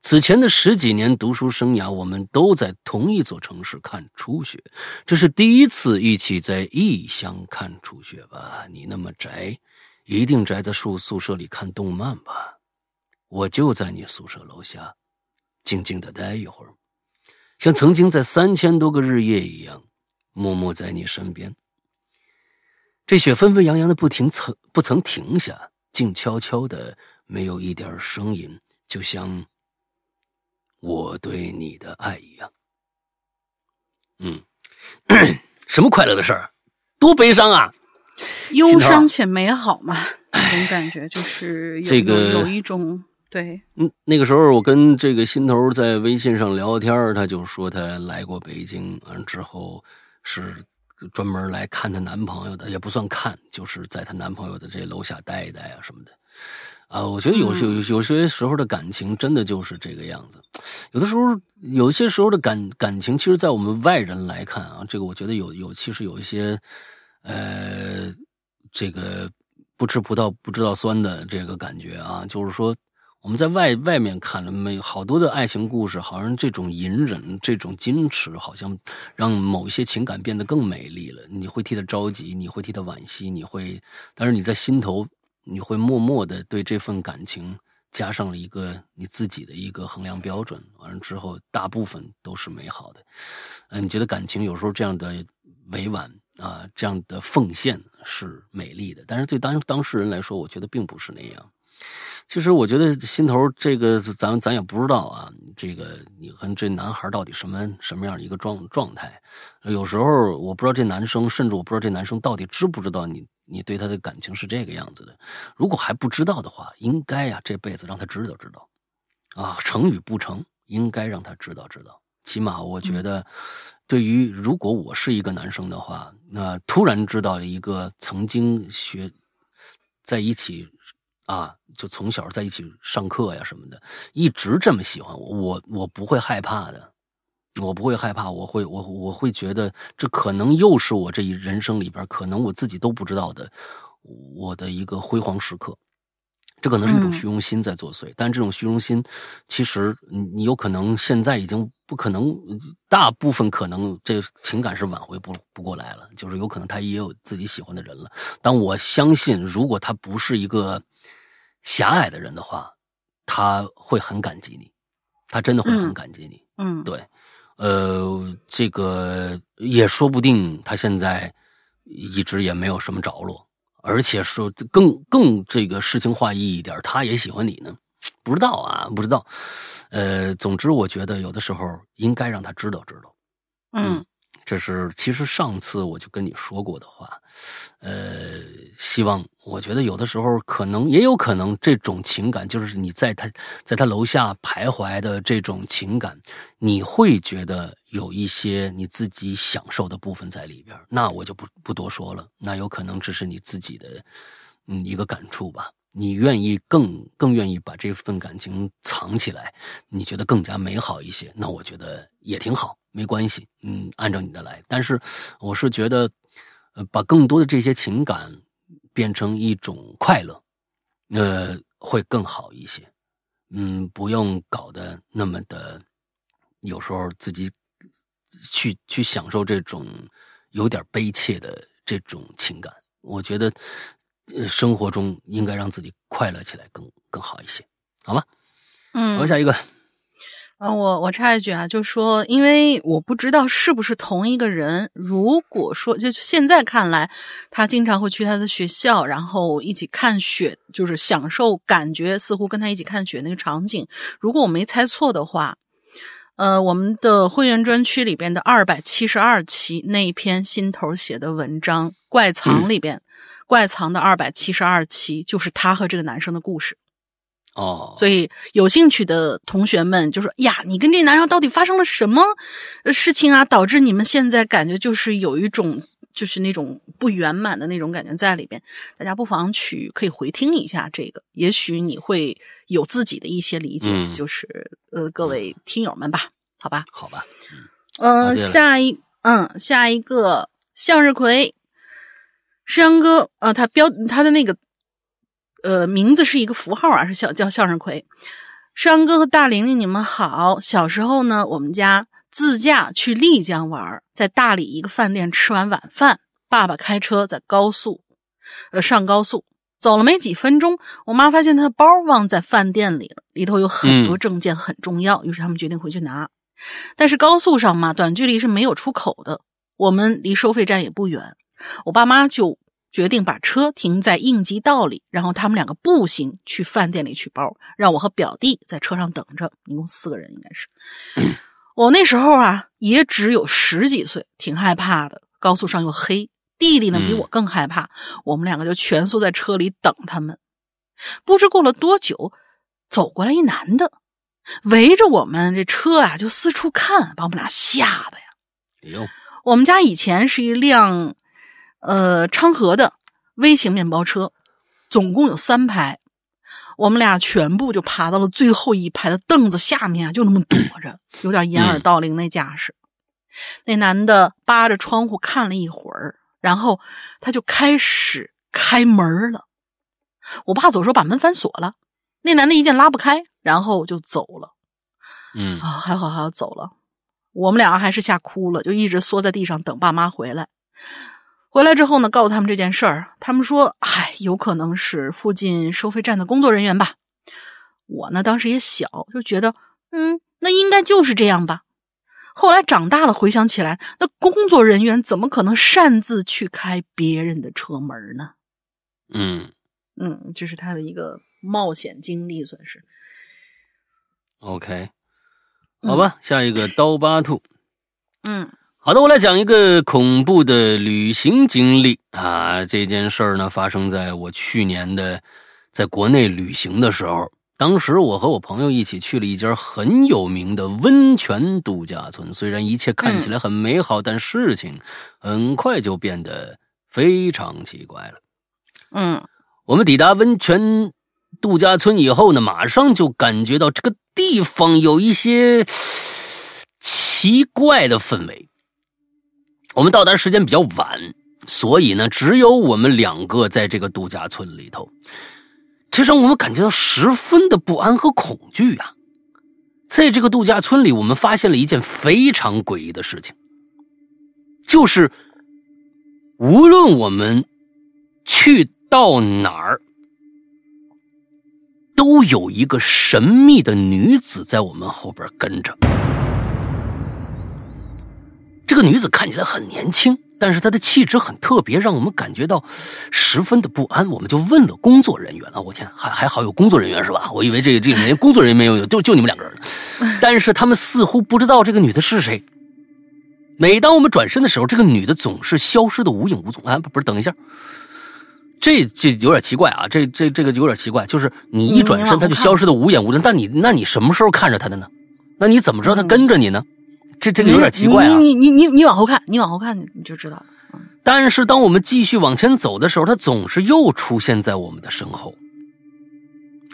此前的十几年读书生涯，我们都在同一座城市看初雪，这是第一次一起在异乡看初雪吧？你那么宅，一定宅在宿宿舍里看动漫吧？我就在你宿舍楼下，静静的待一会儿，像曾经在三千多个日夜一样，默默在你身边。这雪纷纷扬扬的不停，曾不曾停下，静悄悄的，没有一点声音，就像。我对你的爱一样，嗯，什么快乐的事儿，多悲伤啊！忧伤且美好嘛，那种感觉就是这个有一种对。嗯，那个时候我跟这个心头在微信上聊天，他就说他来过北京，完之后是专门来看她男朋友的，也不算看，就是在她男朋友的这楼下待一待啊什么的。啊，我觉得有有有些时候的感情真的就是这个样子，有的时候有些时候的感感情，其实，在我们外人来看啊，这个我觉得有有其实有一些，呃，这个不吃葡萄不知道酸的这个感觉啊，就是说我们在外外面看了没好多的爱情故事，好像这种隐忍、这种矜持，好像让某一些情感变得更美丽了。你会替他着急，你会替他惋惜，你会，但是你在心头。你会默默的对这份感情加上了一个你自己的一个衡量标准，完了之后大部分都是美好的。嗯，你觉得感情有时候这样的委婉啊，这样的奉献是美丽的，但是对当当事人来说，我觉得并不是那样。其实我觉得心头这个咱咱也不知道啊，这个你和这男孩到底什么什么样的一个状状态？有时候我不知道这男生，甚至我不知道这男生到底知不知道你你对他的感情是这个样子的。如果还不知道的话，应该呀这辈子让他知道知道，啊成与不成，应该让他知道知道。起码我觉得，对于如果我是一个男生的话，那突然知道一个曾经学在一起。啊，就从小在一起上课呀什么的，一直这么喜欢我，我我不会害怕的，我不会害怕，我会我我会觉得这可能又是我这一人生里边可能我自己都不知道的我的一个辉煌时刻，这可能是一种虚荣心在作祟，但这种虚荣心其实你你有可能现在已经不可能，大部分可能这情感是挽回不不过来了，就是有可能他也有自己喜欢的人了，但我相信如果他不是一个。狭隘的人的话，他会很感激你，他真的会很感激你。嗯，对，呃，这个也说不定，他现在一直也没有什么着落，而且说更更这个诗情画意一点，他也喜欢你呢，不知道啊，不知道。呃，总之，我觉得有的时候应该让他知道知道。嗯。这是其实上次我就跟你说过的话，呃，希望我觉得有的时候可能也有可能这种情感，就是你在他在他楼下徘徊的这种情感，你会觉得有一些你自己享受的部分在里边，那我就不不多说了，那有可能只是你自己的一个感触吧。你愿意更更愿意把这份感情藏起来，你觉得更加美好一些，那我觉得也挺好。没关系，嗯，按照你的来。但是，我是觉得，呃，把更多的这些情感变成一种快乐，呃，会更好一些。嗯，不用搞得那么的，有时候自己去去享受这种有点悲切的这种情感。我觉得，生活中应该让自己快乐起来更更好一些，好吗？嗯，好，下一个。嗯，我我插一句啊，就说，因为我不知道是不是同一个人。如果说就现在看来，他经常会去他的学校，然后一起看雪，就是享受感觉，似乎跟他一起看雪那个场景。如果我没猜错的话，呃，我们的会员专区里边的二百七十二期那一篇心头写的文章《怪藏》里边，怪藏的二百七十二期就是他和这个男生的故事。哦，所以有兴趣的同学们就说：“呀，你跟这男生到底发生了什么事情啊？导致你们现在感觉就是有一种就是那种不圆满的那种感觉在里边。大家不妨去可以回听一下这个，也许你会有自己的一些理解。就是呃，各位听友们吧，好吧，好吧，嗯，下一嗯下一个向日葵，山哥呃，他标他的那个。呃，名字是一个符号啊，是叫叫向日葵。山哥和大玲玲，你们好。小时候呢，我们家自驾去丽江玩，在大理一个饭店吃完晚饭，爸爸开车在高速，呃，上高速走了没几分钟，我妈发现她的包忘在饭店里了，里头有很多证件，很重要。于是他们决定回去拿。但是高速上嘛，短距离是没有出口的，我们离收费站也不远，我爸妈就。决定把车停在应急道里，然后他们两个步行去饭店里取包，让我和表弟在车上等着。一共四个人，应该是。我那时候啊，也只有十几岁，挺害怕的。高速上又黑，弟弟呢比我更害怕。我们两个就蜷缩在车里等他们。不知过了多久，走过来一男的，围着我们这车啊就四处看，把我们俩吓得呀。哎呦，我们家以前是一辆。呃，昌河的微型面包车，总共有三排，我们俩全部就爬到了最后一排的凳子下面，就那么躲着，有点掩耳盗铃那架势。那男的扒着窗户看了一会儿，然后他就开始开门了。我爸走时候把门反锁了，那男的一见拉不开，然后就走了。嗯啊，还好还好走了，我们俩还是吓哭了，就一直缩在地上等爸妈回来。回来之后呢，告诉他们这件事儿，他们说：“嗨，有可能是附近收费站的工作人员吧。”我呢，当时也小，就觉得，嗯，那应该就是这样吧。后来长大了，回想起来，那工作人员怎么可能擅自去开别人的车门呢？嗯嗯，这是他的一个冒险经历，算是。OK，好吧，下一个刀疤兔。嗯。好的，我来讲一个恐怖的旅行经历啊！这件事儿呢，发生在我去年的在国内旅行的时候。当时我和我朋友一起去了一家很有名的温泉度假村。虽然一切看起来很美好，但事情很快就变得非常奇怪了。嗯，我们抵达温泉度假村以后呢，马上就感觉到这个地方有一些奇怪的氛围。我们到达时间比较晚，所以呢，只有我们两个在这个度假村里头，这让我们感觉到十分的不安和恐惧啊！在这个度假村里，我们发现了一件非常诡异的事情，就是无论我们去到哪儿，都有一个神秘的女子在我们后边跟着。这个女子看起来很年轻，但是她的气质很特别，让我们感觉到十分的不安。我们就问了工作人员啊，我天，还还好有工作人员是吧？我以为这这里面工作人员没有，就就你们两个人。但是他们似乎不知道这个女的是谁。每当我们转身的时候，这个女的总是消失的无影无踪。啊，不是，等一下，这这有点奇怪啊，这这这个有点奇怪，就是你一转身，她就消失的无影无踪。但你那你什么时候看着她的呢？那你怎么知道她跟着你呢？这这个有点奇怪啊！你你你你你往后看，你往后看，你你就知道了。但是当我们继续往前走的时候，他总是又出现在我们的身后。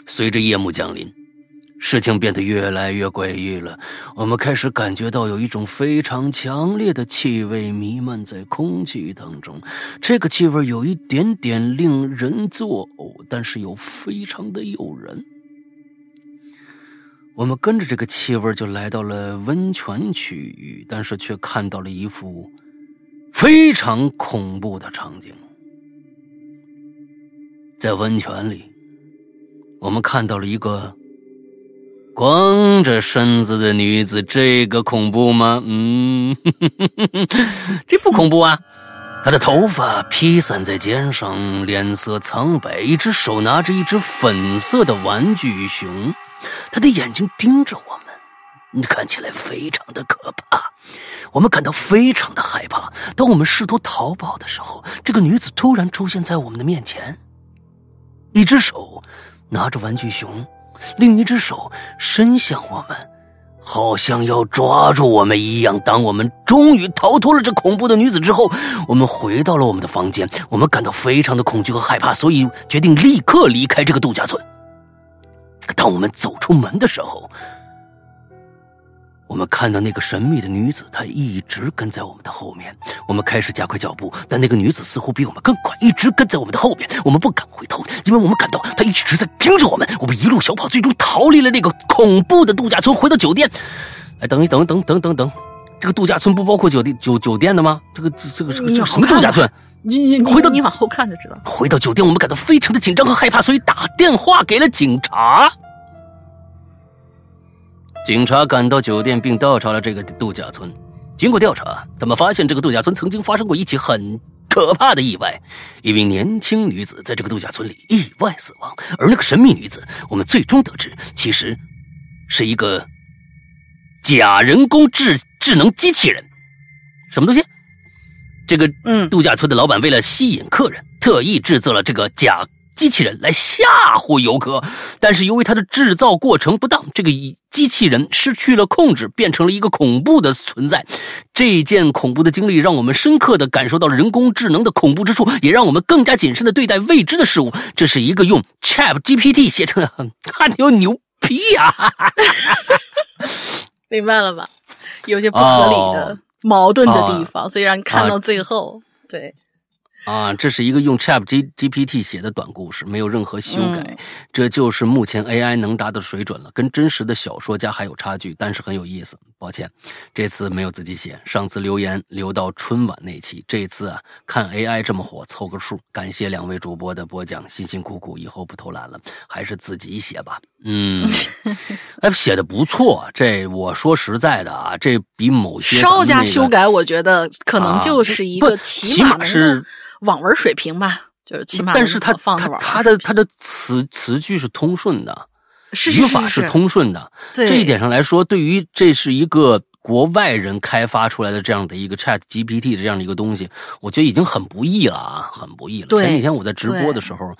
随着夜幕降临，事情变得越来越诡异了。我们开始感觉到有一种非常强烈的气味弥漫在空气当中，这个气味有一点点令人作呕，但是又非常的诱人。我们跟着这个气味就来到了温泉区域，但是却看到了一幅非常恐怖的场景。在温泉里，我们看到了一个光着身子的女子，这个恐怖吗？嗯，这不恐怖啊！她的头发披散在肩上，脸色苍白，一只手拿着一只粉色的玩具熊。他的眼睛盯着我们，看起来非常的可怕。我们感到非常的害怕。当我们试图逃跑的时候，这个女子突然出现在我们的面前，一只手拿着玩具熊，另一只手伸向我们，好像要抓住我们一样。当我们终于逃脱了这恐怖的女子之后，我们回到了我们的房间。我们感到非常的恐惧和害怕，所以决定立刻离开这个度假村。当我们走出门的时候，我们看到那个神秘的女子，她一直跟在我们的后面。我们开始加快脚步，但那个女子似乎比我们更快，一直跟在我们的后面。我们不敢回头，因为我们感到她一直在盯着我们。我们一路小跑，最终逃离了那个恐怖的度假村，回到酒店。哎，等一等，等等等等，这个度假村不包括酒店酒酒店的吗？这个这个这个这个什么度假村？你你回到你往后看就知道。回到酒店，我们感到非常的紧张和害怕，所以打电话给了警察。警察赶到酒店并调查了这个度假村。经过调查，他们发现这个度假村曾经发生过一起很可怕的意外，一名年轻女子在这个度假村里意外死亡。而那个神秘女子，我们最终得知，其实是一个假人工智智能机器人。什么东西？这个嗯度假村的老板为了吸引客人，特意制作了这个假机器人来吓唬游客。但是由于它的制造过程不当，这个机器人失去了控制，变成了一个恐怖的存在。这件恐怖的经历让我们深刻的感受到了人工智能的恐怖之处，也让我们更加谨慎的对待未知的事物。这是一个用 Chat GPT 写成的，哈牛牛逼呀、明白了吧？有些不合理的、哦矛盾的地方，所以让你看到最后。对，啊，这是一个用 Chat G GPT 写的短故事，没有任何修改，嗯这就是目前 AI 能达的水准了，跟真实的小说家还有差距，但是很有意思。抱歉，这次没有自己写，上次留言留到春晚那期，这次啊看 AI 这么火，凑个数。感谢两位主播的播讲，辛辛苦苦，以后不偷懒了，还是自己写吧。嗯，哎，写的不错，这我说实在的啊，这比某些稍们那个加修改，我觉得可能啊就是一不个起码是网文水平吧，就是起码但是它它放在网它的他的词词句是通顺的，是语法是是通顺的。对这一点上来说，对于这是一个国外人开发出来的这样的一个 Chat GPT 的这样的一个东西，我觉得已经很不易了啊，很不易了。前几天我在直播的时候，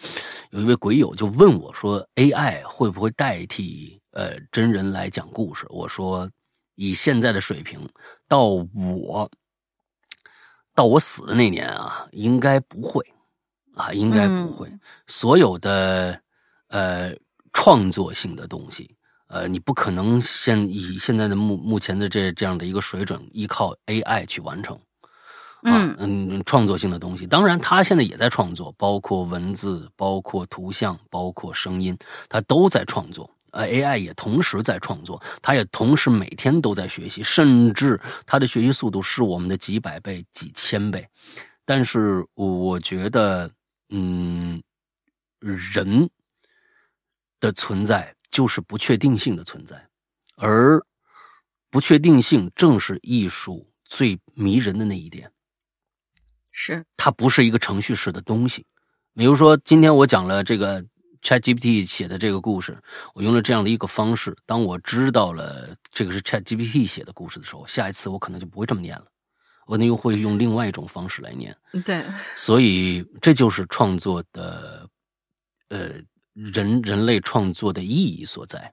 有一位鬼友就问我说：“AI 会不会代替呃真人来讲故事？”我说：“以现在的水平，到我到我死的那年啊，应该不会啊，应该不会。所有的呃创作性的东西，呃，你不可能现以现在的目目前的这这样的一个水准，依靠 AI 去完成。啊，嗯，创作性的东西，当然，他现在也在创作，包括文字，包括图像，包括声音，他都在创作。呃，AI 也同时在创作，他也同时每天都在学习，甚至他的学习速度是我们的几百倍、几千倍。但是，我觉得，嗯，人的存在就是不确定性的存在，而不确定性正是艺术最迷人的那一点。是它不是一个程序式的东西。比如说，今天我讲了这个 ChatGPT 写的这个故事，我用了这样的一个方式。当我知道了这个是 ChatGPT 写的故事的时候，下一次我可能就不会这么念了，我可能又会用另外一种方式来念。对，所以这就是创作的，呃，人人类创作的意义所在。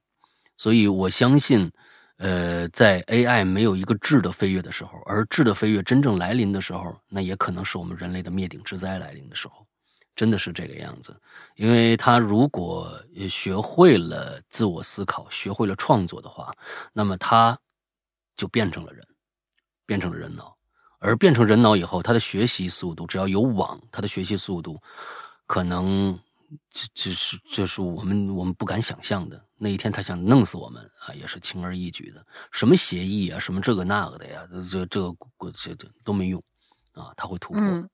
所以我相信，呃，在 AI 没有一个质的飞跃的时候，而质的飞跃真正来临的时候，那也可能是我们人类的灭顶之灾来临的时候，真的是这个样子。因为他如果学会了自我思考，学会了创作的话，那么他就变成了人，变成了人脑。而变成人脑以后，他的学习速度只要有网，他的学习速度可能这这是这是我们我们不敢想象的。那一天他想弄死我们啊，也是轻而易举的。什么协议啊，什么这个那个的呀，这这个这这都没用啊，他会突破。嗯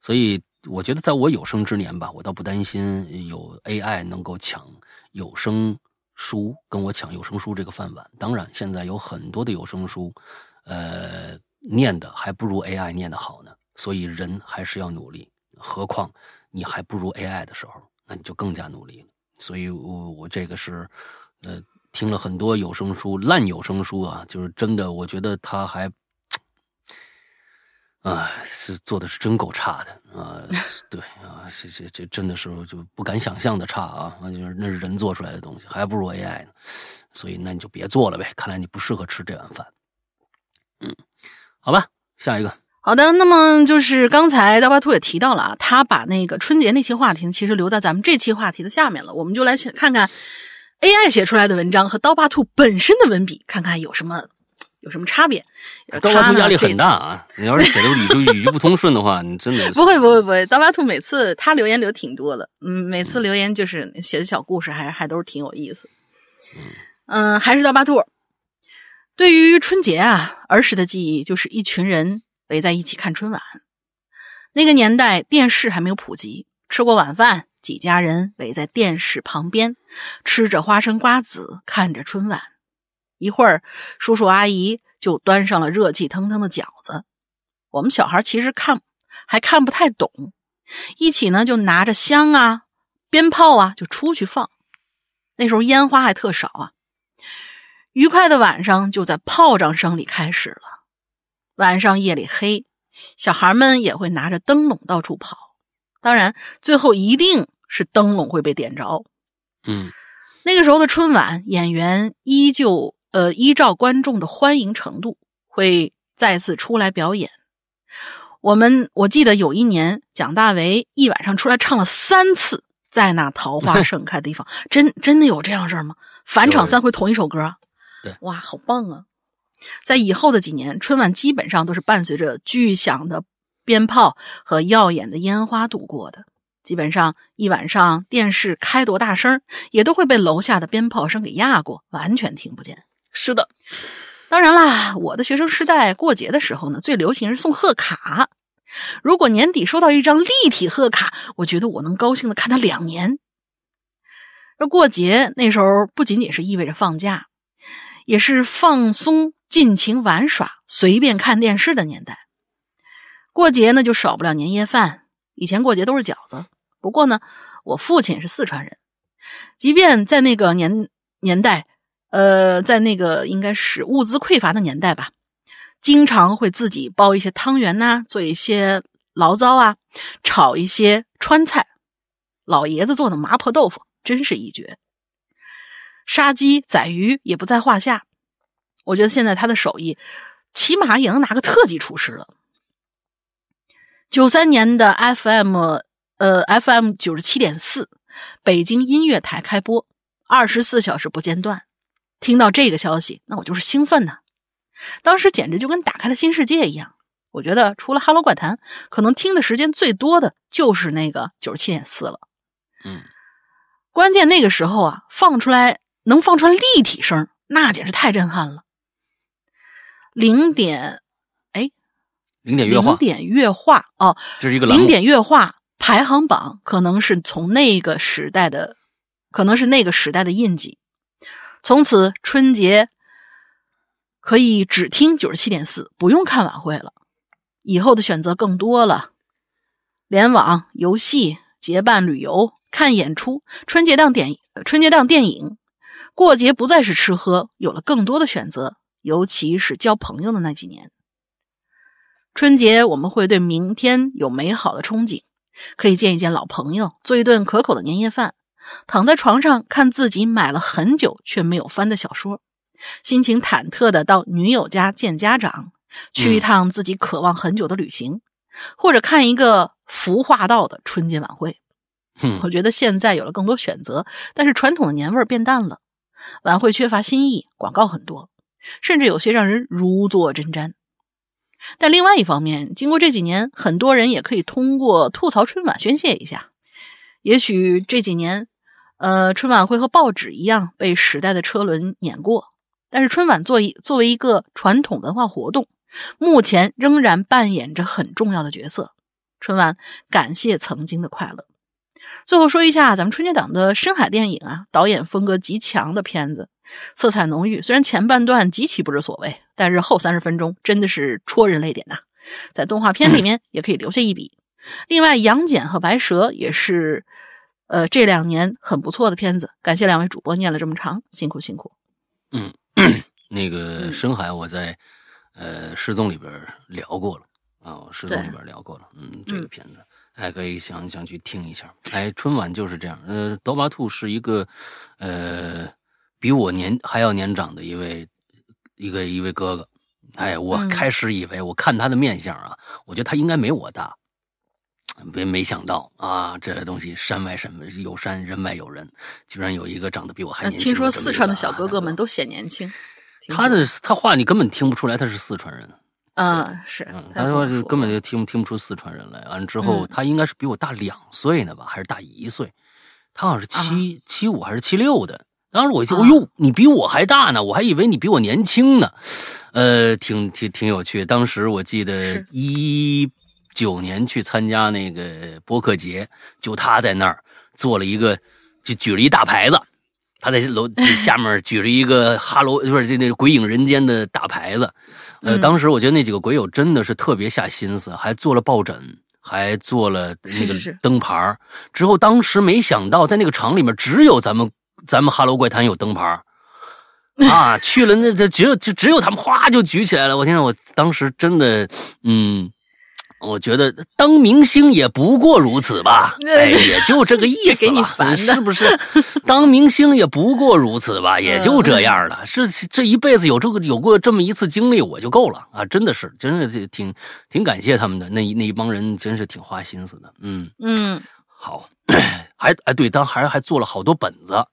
所以我觉得，在我有生之年吧，我倒不担心有 AI 能够抢有声书，跟我抢有声书这个饭碗。当然，现在有很多的有声书，呃，念的还不如 AI 念的好呢。所以人还是要努力，何况你还不如 AI 的时候，那你就更加努力了。所以我我这个是，呃，听了很多有声书，烂有声书啊，就是真的，我觉得他还。啊，是做的是真够差的啊！对啊，这这这真的是就不敢想象的差啊！那就是那是人做出来的东西，还不如 AI 呢。所以那你就别做了呗，看来你不适合吃这碗饭。嗯，好吧，下一个。好的，那么就是刚才刀疤兔也提到了啊，他把那个春节那期话题其实留在咱们这期话题的下面了，我们就来看看 AI 写出来的文章和刀疤兔本身的文笔，看看有什么有什么差别。刀疤兔压力很大啊！你要是写的语句 语句不通顺的话，你真的不会不会不会，刀疤兔每次他留言留挺多的，嗯，每次留言就是写的小故事还，还都是挺有意思。嗯，还是刀疤兔。对于春节啊，儿时的记忆就是一群人围在一起看春晚。那个年代电视还没有普及，吃过晚饭，几家人围在电视旁边，吃着花生瓜子，看着春晚。一会儿，叔叔阿姨就端上了热气腾腾的饺子。我们小孩其实看还看不太懂，一起呢就拿着香啊、鞭炮啊就出去放。那时候烟花还特少啊。愉快的晚上就在炮仗声里开始了。晚上夜里黑，小孩们也会拿着灯笼到处跑。当然，最后一定是灯笼会被点着。嗯那个时候的春晚，演员依旧呃依照观众的欢迎程度，会再次出来表演。我们我记得有一年，蒋大为一晚上出来唱了三次，在那桃花 盛开的地方，真真的有这样事儿吗？返场三回同一首歌，对，哇，好棒啊！在以后的几年，春晚基本上都是伴随着巨响的鞭炮和耀眼的烟花度过的。基本上一晚上，电视开多大声，也都会被楼下的鞭炮声给压过，完全听不见。是的，当然啦，我的学生时代过节的时候呢，最流行是送贺卡。如果年底收到一张立体贺卡，我觉得我能高兴的看它两年。而过节那时候不仅仅是意味着放假，也是放松、尽情玩耍、随便看电视的年代。过节呢，就少不了年夜饭。以前过节都是饺子，不过呢，我父亲是四川人，即便在那个年年代，呃，在那个应该是物资匮乏的年代吧，经常会自己包一些汤圆呐、做一些醪糟啊，炒一些川菜。老爷子做的麻婆豆腐真是一绝，杀鸡宰鱼也不在话下。我觉得现在他的手艺，起码也能拿个特级厨师了。九三年的 FM，呃，FM 九十七点四，北京音乐台开播，二十四小时不间断。听到这个消息，那我就是兴奋呐！当时简直就跟打开了新世界一样。我觉得除了《哈喽怪谈》，可能听的时间最多的就是那个九十七点四了。嗯，关键那个时候啊，放出来能放出来立体声，那简直太震撼了。零点，哎，零点月话零，点月话哦，这是一个。零点月话排行榜可能是从那个时代的，可能是那个时代的印记。从此春节可以只听九十七点四，不用看晚会了。以后的选择更多了，联网、游戏、结伴旅游、看演出、春节档电春节档电影，过节不再是吃喝，有了更多的选择，尤其是交朋友的那几年。春节我们会对明天有美好的憧憬，可以见一见老朋友，做一顿可口的年夜饭，躺在床上看自己买了很久却没有翻的小说，心情忐忑的到女友家见家长，去一趟自己渴望很久的旅行，或者看一个服化道的春节晚会。嗯我觉得现在有了更多选择，但是传统的年味儿变淡了，晚会缺乏新意，广告很多，甚至有些让人如坐针毡。但另外一方面，经过这几年，很多人也可以通过吐槽春晚宣泄一下。也许这几年，呃，春晚会和报纸一样被时代的车轮碾过，但是春晚作为作为一个传统文化活动，目前仍然扮演着很重要的角色。春晚感谢曾经的快乐。最后说一下咱们春节档的深海电影啊，导演风格极强的片子，色彩浓郁。虽然前半段极其不知所谓，但是后三十分钟真的是戳人泪点呐、在动画片里面也可以留下一笔。另外，《杨戬和白蛇》也是呃这两年很不错的片子。感谢两位主播念了这么长，辛苦辛苦。嗯 那个嗯深海，我在呃失踪里边聊过了啊，我失踪里边聊过了，嗯，这个片子还可以想想去听一下。哎，春晚就是这样，呃，刀疤兔是一个呃比我年还要年长的一位一个一位哥哥。哎，我嗯开始以为我看他的面相啊，我觉得他应该没我大。没没想到啊，这东西山外山有山，人外有人，居然有一个长得比我还呃年轻。听说四川的小哥哥们都显年轻，他的他话你根本听不出来他是四川人。嗯，是。嗯，他说就根本就听听不出四川人来。完了之后，他应该是比我大两岁呢吧，还是大一岁？他好像是七七五还是七六的。当时我就，哎呦，你比我还大呢，我还以为你比我年轻呢。呃，挺挺挺有趣。当时我记得一九年去参加那个播客节，就他在那儿做了一个，就举了一大牌子，他在楼下面举着一个哈喽，不是这那个鬼影人间的大牌子。呃，当时我觉得那几个鬼友真的是特别下心思，还做了抱枕，还做了那个灯牌之后，当时没想到在那个厂里面只有咱们。咱们哈喽怪谈有灯牌啊，去了那这只有就只有他们哗就举起来了。我天，我当时真的，嗯，我觉得当明星也不过如此吧，哎，也就这个意思吧，是不是？当明星也不过如此吧，也就这样了。是这一辈子有这个有过这么一次经历我就够了啊！真的是，真是挺挺感谢他们的那那一帮人，真是挺花心思的。嗯嗯，好。还哎，对，当还还做了好多本子，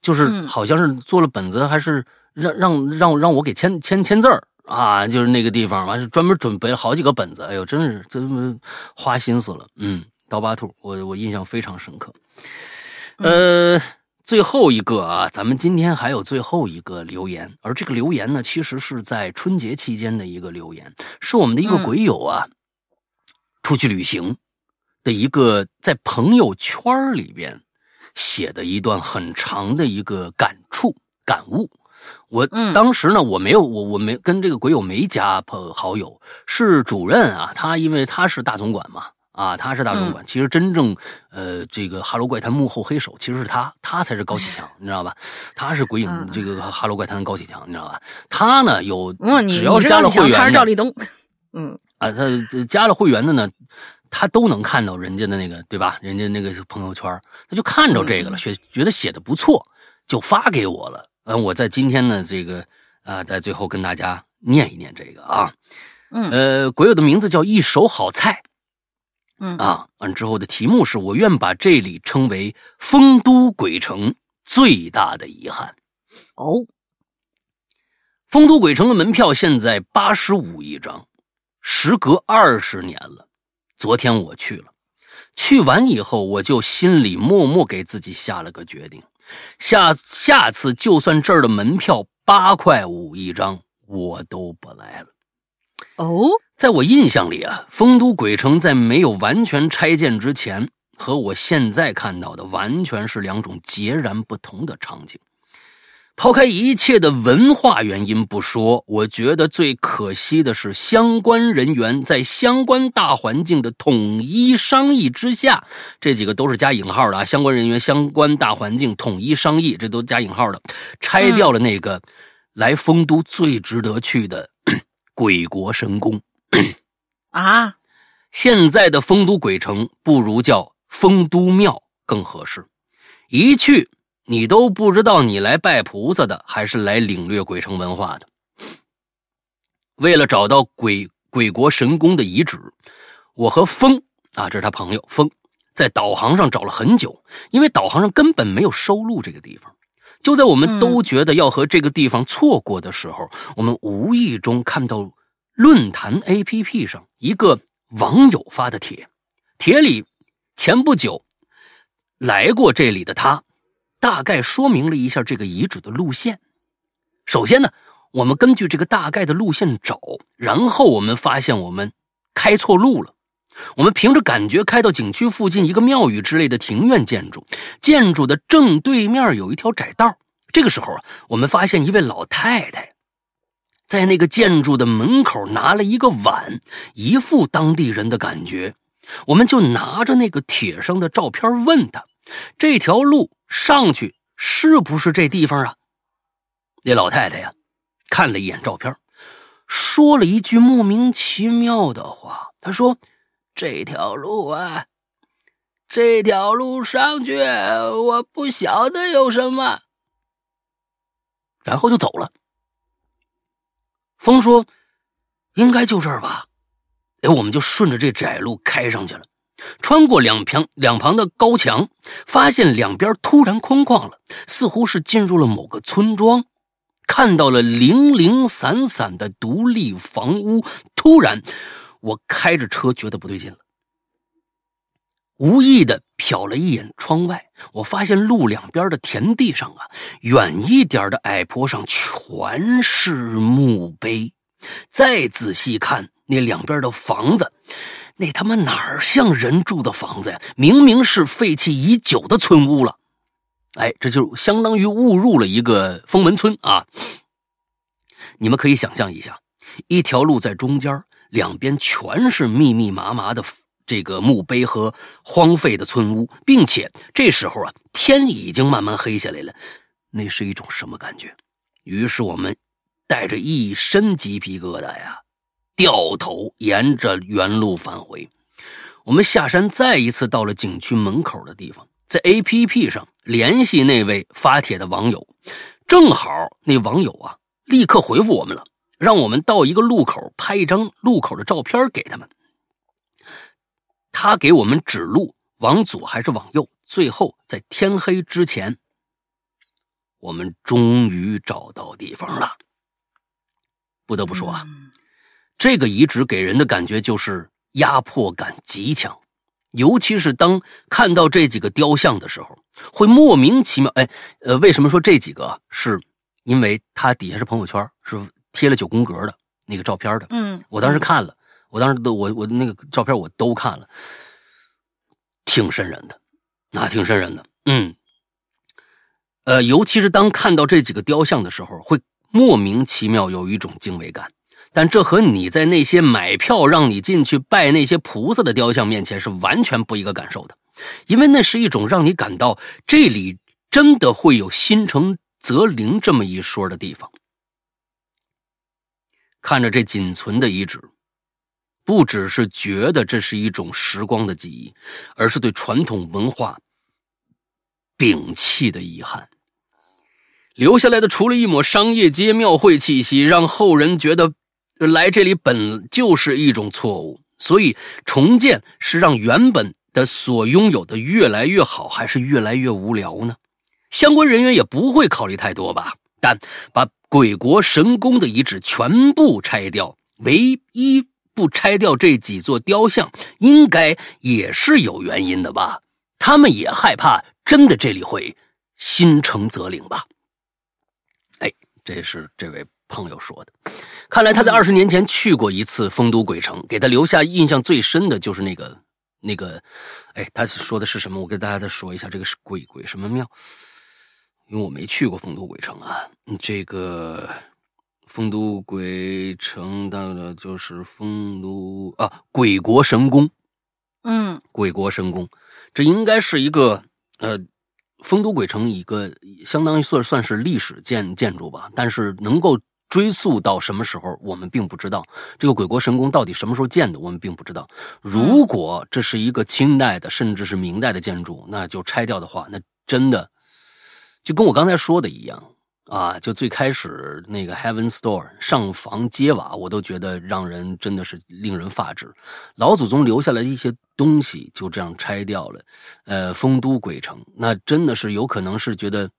就是好像是做了本子，还是让让让让我给签签签字儿啊，就是那个地方，完是专门准备了好几个本子，哎呦，真是真花心思了。嗯，刀疤兔，我我印象非常深刻。呃，最后一个啊，咱们今天还有最后一个留言，而这个留言呢，其实是在春节期间的一个留言，是我们的一个鬼友啊，出去旅行。的一个在朋友圈里边写的一段很长的一个感触感悟，我当时呢我没有我我没跟这个鬼友没加朋好友，是主任啊，他因为他是大总管嘛啊，他是大总管，其实真正呃这个哈喽怪谈幕后黑手其实是他，他才是高启强，你知道吧？他是鬼影这个哈喽怪谈的高启强，你知道吧？他呢有只要加了会员，他是赵立东，嗯啊，他加了会员的呢。他都能看到人家的那个，对吧？人家那个朋友圈，他就看着这个了，觉觉得写的不错，就发给我了。嗯，我在今天呢，这个啊，在最后跟大家念一念这个啊，嗯，呃，鬼友的名字叫一手好菜，嗯啊，完之后的题目是我愿把这里称为丰都鬼城最大的遗憾。哦，丰都鬼城的门票现在八十五一张，时隔二十年了。昨天我去了，去完以后，我就心里默默给自己下了个决定：下下次就算这儿的门票八块五一张，我都不来了。哦，在我印象里啊，丰都鬼城在没有完全拆建之前，和我现在看到的完全是两种截然不同的场景。抛开一切的文化原因不说，我觉得最可惜的是，相关人员在相关大环境的统一商议之下，这几个都是加引号的啊。相关人员、相关大环境统一商议，这都加引号的，拆掉了那个来丰都最值得去的 鬼国神宫啊。现在的丰都鬼城不如叫丰都庙更合适，一去。你都不知道你来拜菩萨的，还是来领略鬼城文化的。为了找到鬼鬼国神宫的遗址，我和风啊，这是他朋友风，在导航上找了很久，因为导航上根本没有收录这个地方。就在我们都觉得要和这个地方错过的时候，我们无意中看到论坛 APP 上一个网友发的帖，帖里前不久来过这里的他。大概说明了一下这个遗址的路线。首先呢，我们根据这个大概的路线找，然后我们发现我们开错路了。我们凭着感觉开到景区附近一个庙宇之类的庭院建筑，建筑的正对面有一条窄道。这个时候啊，我们发现一位老太太在那个建筑的门口拿了一个碗，一副当地人的感觉。我们就拿着那个帖上的照片问她：“这条路。”上去是不是这地方啊？那老太太呀，看了一眼照片，说了一句莫名其妙的话。她说：“这条路啊，这条路上去，我不晓得有什么。”然后就走了。风说：“应该就这儿吧。”哎，我们就顺着这窄路开上去了。穿过两旁两旁的高墙，发现两边突然空旷了，似乎是进入了某个村庄。看到了零零散散的独立房屋。突然，我开着车觉得不对劲了，无意的瞟了一眼窗外，我发现路两边的田地上啊，远一点的矮坡上全是墓碑。再仔细看那两边的房子，那他妈哪儿像人住的房子呀？明明是废弃已久的村屋了。哎，这就相当于误入了一个封门村啊！你们可以想象一下，一条路在中间，两边全是密密麻麻的这个墓碑和荒废的村屋，并且这时候啊，天已经慢慢黑下来了。那是一种什么感觉？于是我们带着一身鸡皮疙瘩呀，掉头沿着原路返回。我们下山，再一次到了景区门口的地方。在 A P P 上联系那位发帖的网友，正好那网友啊立刻回复我们了，让我们到一个路口拍一张路口的照片给他们。他给我们指路，往左还是往右？最后在天黑之前，我们终于找到地方了。不得不说啊，这个遗址给人的感觉就是压迫感极强。尤其是当看到这几个雕像的时候，会莫名其妙。哎，呃，为什么说这几个？是因为它底下是朋友圈，是贴了九宫格的那个照片的。嗯，我当时看了，我当时都我我那个照片我都看了，挺瘆人的，那挺瘆人的。嗯，呃，尤其是当看到这几个雕像的时候，会莫名其妙有一种敬畏感。但这和你在那些买票让你进去拜那些菩萨的雕像面前是完全不一个感受的，因为那是一种让你感到这里真的会有心诚则灵这么一说的地方。看着这仅存的遗址，不只是觉得这是一种时光的记忆，而是对传统文化摒弃的遗憾。留下来的除了一抹商业街庙会气息，让后人觉得。来这里本就是一种错误，所以重建是让原本的所拥有的越来越好，还是越来越无聊呢？相关人员也不会考虑太多吧。但把鬼国神宫的遗址全部拆掉，唯一不拆掉这几座雕像，应该也是有原因的吧？他们也害怕，真的这里会心诚则灵吧？哎，这是这位。朋友说的，看来他在二十年前去过一次丰都鬼城，给他留下印象最深的就是那个那个，哎，他说的是什么？我给大家再说一下，这个是鬼鬼什么庙？因为我没去过丰都鬼城啊。这个丰都鬼城到了就是丰都啊，鬼国神宫。嗯，鬼国神宫，这应该是一个呃。丰都鬼城一个相当于算算是历史建建筑吧，但是能够。追溯到什么时候，我们并不知道。这个鬼国神宫到底什么时候建的，我们并不知道。如果这是一个清代的，甚至是明代的建筑，那就拆掉的话，那真的就跟我刚才说的一样啊！就最开始那个 Heaven Store 上房揭瓦，我都觉得让人真的是令人发指。老祖宗留下来一些东西就这样拆掉了。呃，丰都鬼城，那真的是有可能是觉得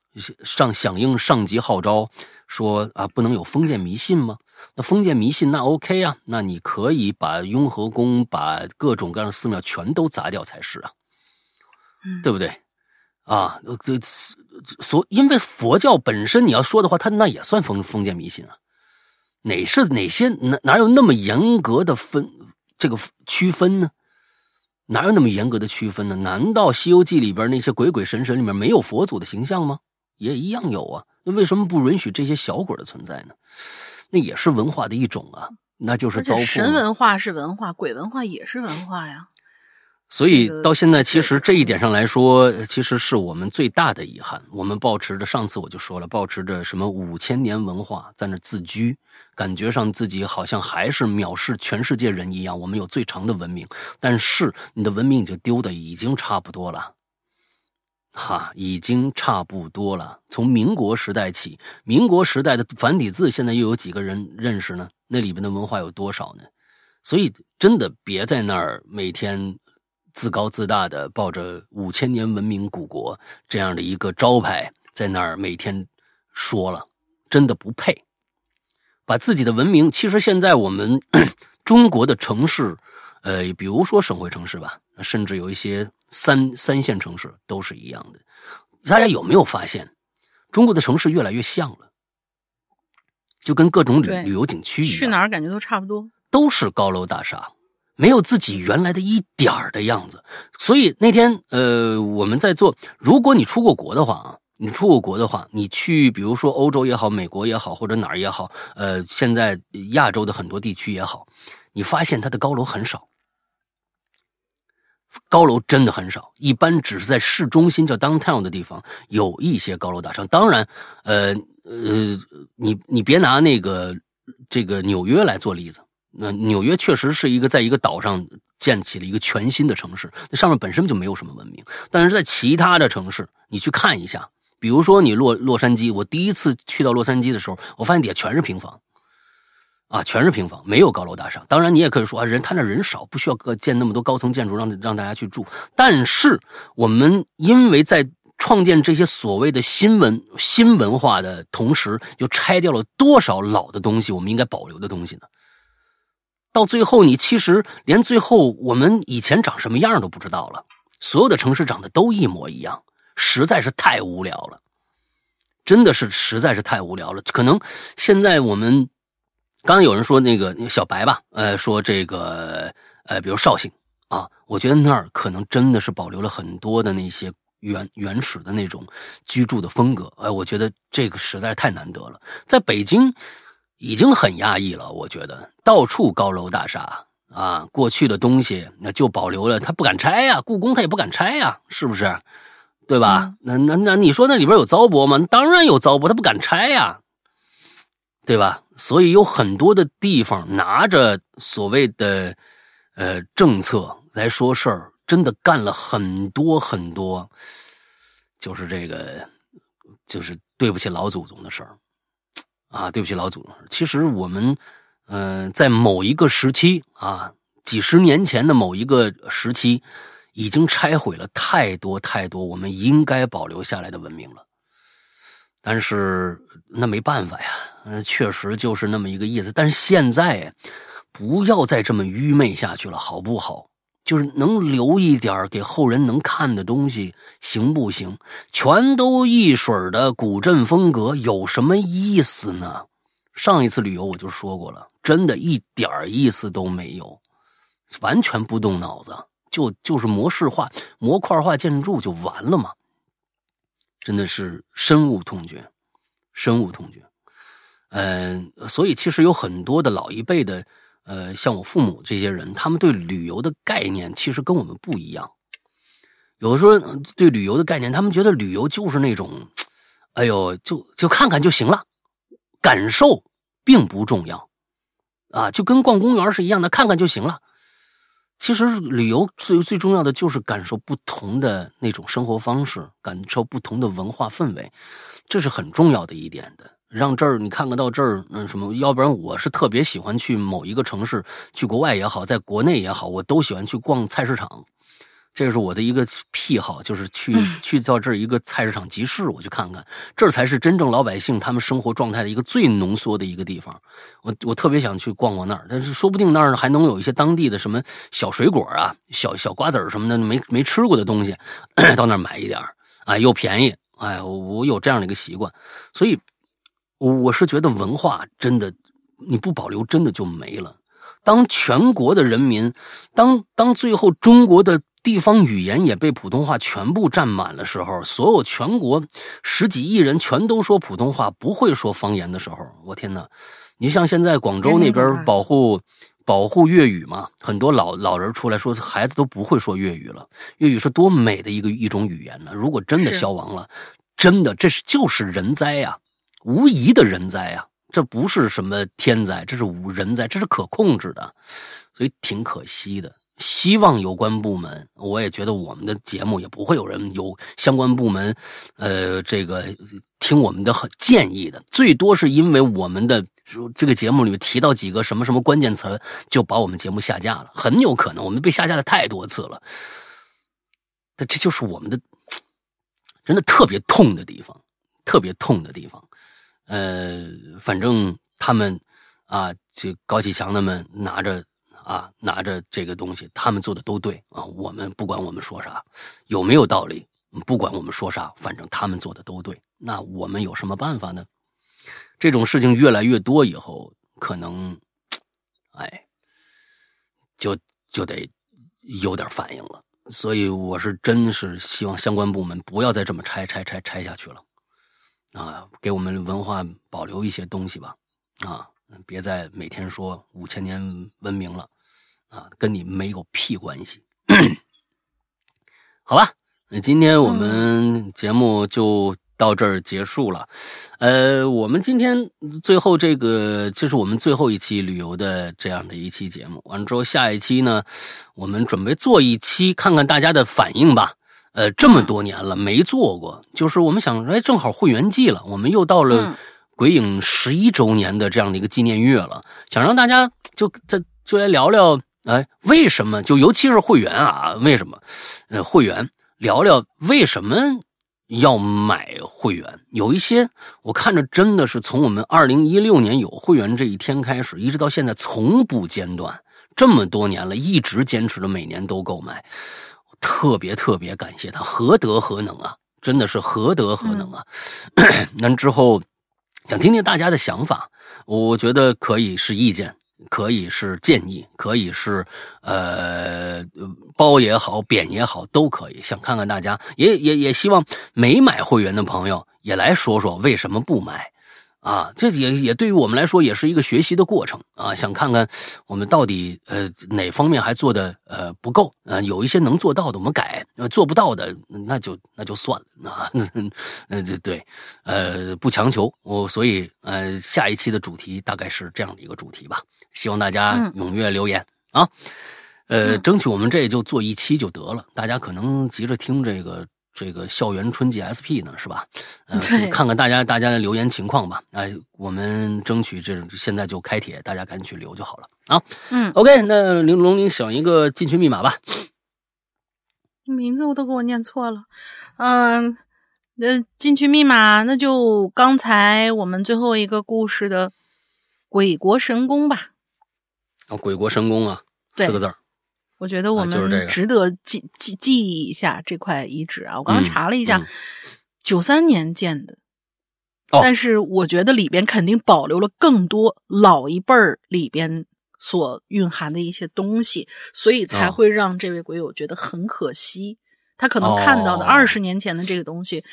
上响应上级号召。说啊，不能有封建迷信吗？那封建迷信那 OK 啊，那你可以把雍和宫、把各种各样的寺庙全都砸掉才是啊，对不对？啊，这所因为佛教本身你要说的话，它那也算封封建迷信啊。哪是哪些哪哪有那么严格的分这个区分呢？哪有那么严格的区分呢？难道《西游记》里边那些鬼鬼神神里面没有佛祖的形象吗？也一样有啊。那为什么不允许这些小鬼的存在呢？那也是文化的一种啊，那就是糟粕。神文化是文化，鬼文化也是文化呀。所以到现在，其实这一点上来说，其实是我们最大的遗憾。我们保持着，上次我就说了，保持着什么五千年文化在那自居，感觉上自己好像还是藐视全世界人一样。我们有最长的文明，但是你的文明已经丢的已经差不多了。哈，已经差不多了。从民国时代起，民国时代的繁体字，现在又有几个人认识呢？那里面的文化有多少呢？所以，真的别在那儿每天自高自大的抱着五千年文明古国这样的一个招牌，在那儿每天说了，真的不配。把自己的文明，其实现在我们 中国的城市，呃，比如说省会城市吧，甚至有一些三三线城市都是一样的。大家有没有发现，中国的城市越来越像了？就跟各种旅旅游景区一样，去哪儿感觉都差不多，都是高楼大厦，没有自己原来的一点儿的样子。所以那天，呃，我们在做，如果你出过国的话啊。你出过国的话，你去比如说欧洲也好，美国也好，或者哪儿也好，呃，现在亚洲的很多地区也好，你发现它的高楼很少，高楼真的很少，一般只是在市中心叫 downtown 的地方有一些高楼大厦。当然，呃呃，你你别拿那个这个纽约来做例子，那纽约确实是一个在一个岛上建起了一个全新的城市，那上面本身就没有什么文明，但是在其他的城市，你去看一下。比如说你洛洛杉矶，我第一次去到洛杉矶的时候，我发现底下全是平房，啊，全是平房，没有高楼大厦。当然，你也可以说啊，人他那人少，不需要建那么多高层建筑让让大家去住。但是我们因为在创建这些所谓的新文新文化的同时，又拆掉了多少老的东西？我们应该保留的东西呢？到最后，你其实连最后我们以前长什么样都不知道了。所有的城市长得都一模一样。实在是太无聊了，真的是实在是太无聊了。可能现在我们刚刚有人说那个小白吧，呃，说这个呃，比如绍兴啊，我觉得那儿可能真的是保留了很多的那些原原始的那种居住的风格。哎，我觉得这个实在是太难得了。在北京已经很压抑了，我觉得到处高楼大厦啊，过去的东西那就保留了，他不敢拆呀，故宫他也不敢拆呀，是不是？对吧？那那那你说那里边有糟粕吗？当然有糟粕，他不敢拆呀，对吧？所以有很多的地方拿着所谓的呃政策来说事儿，真的干了很多很多，就是这个就是对不起老祖宗的事儿啊，对不起老祖宗。其实我们嗯，在某一个时期啊，几十年前的某一个时期。已经拆毁了太多太多我们应该保留下来的文明了，但是那没办法呀，嗯，确实就是那么一个意思。但是现在，不要再这么愚昧下去了，好不好？就是能留一点给后人能看的东西，行不行？全都一水的古镇风格，有什么意思呢？上一次旅游我就说过了，真的一点意思都没有，完全不动脑子。就就是模式化、模块化建筑就完了嘛？真的是深恶痛绝，深恶痛绝。嗯，所以其实有很多的老一辈的，呃，像我父母这些人，他们对旅游的概念其实跟我们不一样。有的时候对旅游的概念，他们觉得旅游就是那种，哎呦，就就看看就行了，感受并不重要啊，就跟逛公园是一样的，看看就行了。其实旅游最最重要的就是感受不同的那种生活方式，感受不同的文化氛围，这是很重要的一点的。让这儿你看看到这儿，嗯，什么？要不然我是特别喜欢去某一个城市，去国外也好，在国内也好，我都喜欢去逛菜市场。这是我的一个癖好，就是去去到这儿一个菜市场集市，我去看看，这才是真正老百姓他们生活状态的一个最浓缩的一个地方。我我特别想去逛逛那儿，但是说不定那儿还能有一些当地的什么小水果啊、小小瓜子儿什么的没没吃过的东西，到那儿买一点儿，啊，又便宜。哎，我有这样的一个习惯，所以我是觉得文化真的你不保留，真的就没了。当全国的人民，当当最后中国的。地方语言也被普通话全部占满的时候，所有全国十几亿人全都说普通话，不会说方言的时候，我天哪！你像现在广州那边保护保护粤语嘛，很多老老人出来说，孩子都不会说粤语了。粤语是多美的一个一种语言呢！如果真的消亡了，真的这是就是人灾呀，无疑的人灾啊！这不是什么天灾，这是无人灾，这是可控制的，所以挺可惜的。希望有关部门，我也觉得我们的节目也不会有人有相关部门，呃，这个听我们的建议的，最多是因为我们的这个节目里面提到几个什么什么关键词，就把我们节目下架了，很有可能我们被下架的太多次了。这这就是我们的真的特别痛的地方，特别痛的地方。呃，反正他们啊，这高启强他们拿着啊，拿着这个东西，他们做的都对啊。我们不管我们说啥，有没有道理，不管我们说啥，反正他们做的都对。那我们有什么办法呢？这种事情越来越多以后，可能，哎，就就得有点反应了。所以我是真是希望相关部门不要再这么拆拆拆拆下去了，啊，给我们文化保留一些东西吧，啊，别再每天说五千年文明了，啊，跟你没有屁关系，好吧？那今天我们节目就。到这儿结束了，呃，我们今天最后这个，这是我们最后一期旅游的这样的一期节目。完了之后，下一期呢，我们准备做一期，看看大家的反应吧。呃，这么多年了没做过，就是我们想，哎，正好会员季了，我们又到了鬼影十一周年的这样的一个纪念月了，想让大家就再就来聊聊，哎，为什么？就尤其是会员啊，为什么？呃，会员聊聊为什么？要买会员，有一些我看着真的是从我们二零一六年有会员这一天开始，一直到现在从不间断，这么多年了，一直坚持着每年都购买，特别特别感谢他，何德何能啊！真的是何德何能啊！那之后想听听大家的想法，我觉得可以是意见。可以是建议，可以是呃褒也好，贬也好，都可以。想看看大家，也也也希望没买会员的朋友也来说说为什么不买。啊，这也也对于我们来说也是一个学习的过程啊！想看看我们到底呃哪方面还做的呃不够啊？有一些能做到的我们改，做不到的那就那就算了啊！嗯，这对，呃不强求我，所以呃下一期的主题大概是这样的一个主题吧，希望大家踊跃留言啊！呃，争取我们这就做一期就得了，大家可能急着听这个。这个校园春季 SP 呢，是吧？呃，看看大家大家的留言情况吧。哎，我们争取这现在就开帖，大家赶紧去留就好了啊。嗯，OK，那玲珑，您想一个进群密码吧。名字我都给我念错了。嗯，那进群密码那就刚才我们最后一个故事的鬼国神功吧。哦，鬼国神功啊，四个字儿。我觉得我们值得记记记忆一下这块遗址啊！我刚刚查了一下，九三年建的，但是我觉得里边肯定保留了更多老一辈儿里边所蕴含的一些东西，所以才会让这位鬼友觉得很可惜。他可能看到的二十年前的这个东西，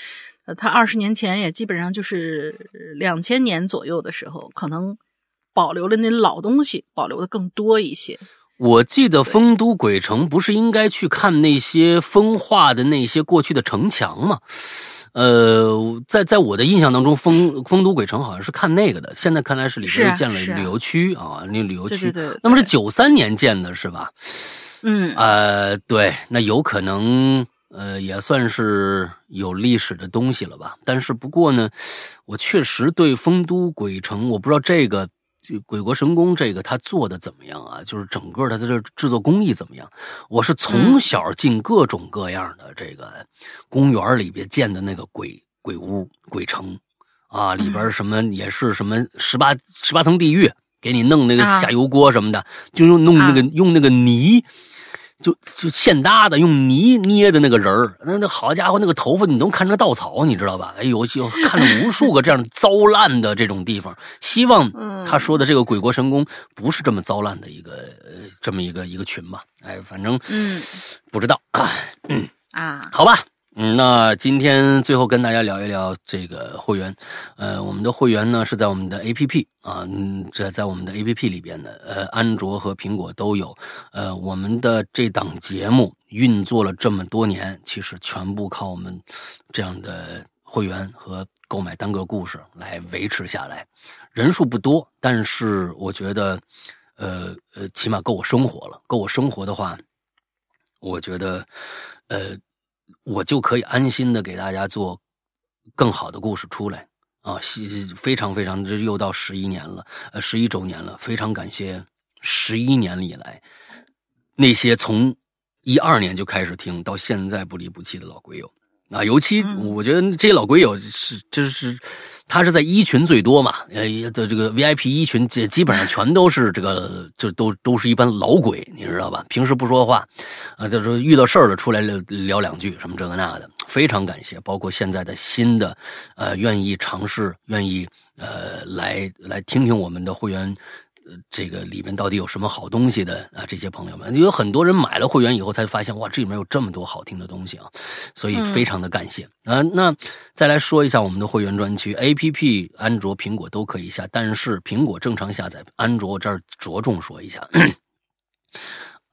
呃，他二十年前也基本上就是两千年左右的时候，可能保留了那老东西，保留的更多一些。我记得丰都鬼城不是应该去看那些风化的那些过去的城墙吗？呃，在在我的印象当中，丰丰都鬼城好像是看那个的。现在看来是里边建了旅游区啊，那旅游区。那么是九三年建的是吧？嗯。呃，对，那有可能呃也算是有历史的东西了吧。但是不过呢，我确实对丰都鬼城，我不知道这个。《鬼国神功》这个他做的怎么样啊？就是整个他的这制作工艺怎么样？我是从小进各种各样的这个公园里边建的那个鬼鬼屋、鬼城啊，里边什么也是什么十八十八层地狱，给你弄那个下油锅什么的，就用弄那个用那个泥。就就现搭的，用泥捏的那个人儿，那那好家伙，那个头发你能看成稻草，你知道吧？哎呦，就看着无数个这样糟烂的这种地方。希望他说的这个鬼国神宫不是这么糟烂的一个这么一个一个群吧？哎，反正嗯，不知道啊，嗯啊，好吧。嗯，那今天最后跟大家聊一聊这个会员，呃，我们的会员呢是在我们的 A P P 啊，嗯，这在我们的 A P P 里边的，呃，安卓和苹果都有，呃，我们的这档节目运作了这么多年，其实全部靠我们这样的会员和购买单个故事来维持下来，人数不多，但是我觉得，呃呃，起码够我生活了，够我生活的话，我觉得，呃。我就可以安心的给大家做更好的故事出来啊！非常非常，这又到十一年了，呃，十一周年了，非常感谢十一年以来那些从一二年就开始听到现在不离不弃的老鬼友啊！尤其我觉得这些老鬼友是，就是他是在一群最多嘛，呃的这个 VIP 一群基基本上全都是这个，就都都是一般老鬼，你知道吧？平时不说话，啊，就是遇到事儿了出来聊聊两句，什么这个那的，非常感谢。包括现在的新的，呃，愿意尝试，愿意呃来来听听我们的会员。这个里面到底有什么好东西的啊？这些朋友们，有很多人买了会员以后才发现，哇，这里面有这么多好听的东西啊！所以非常的感谢啊。那再来说一下我们的会员专区，A P P 安卓、苹果都可以下，但是苹果正常下载，安卓这儿着重说一下，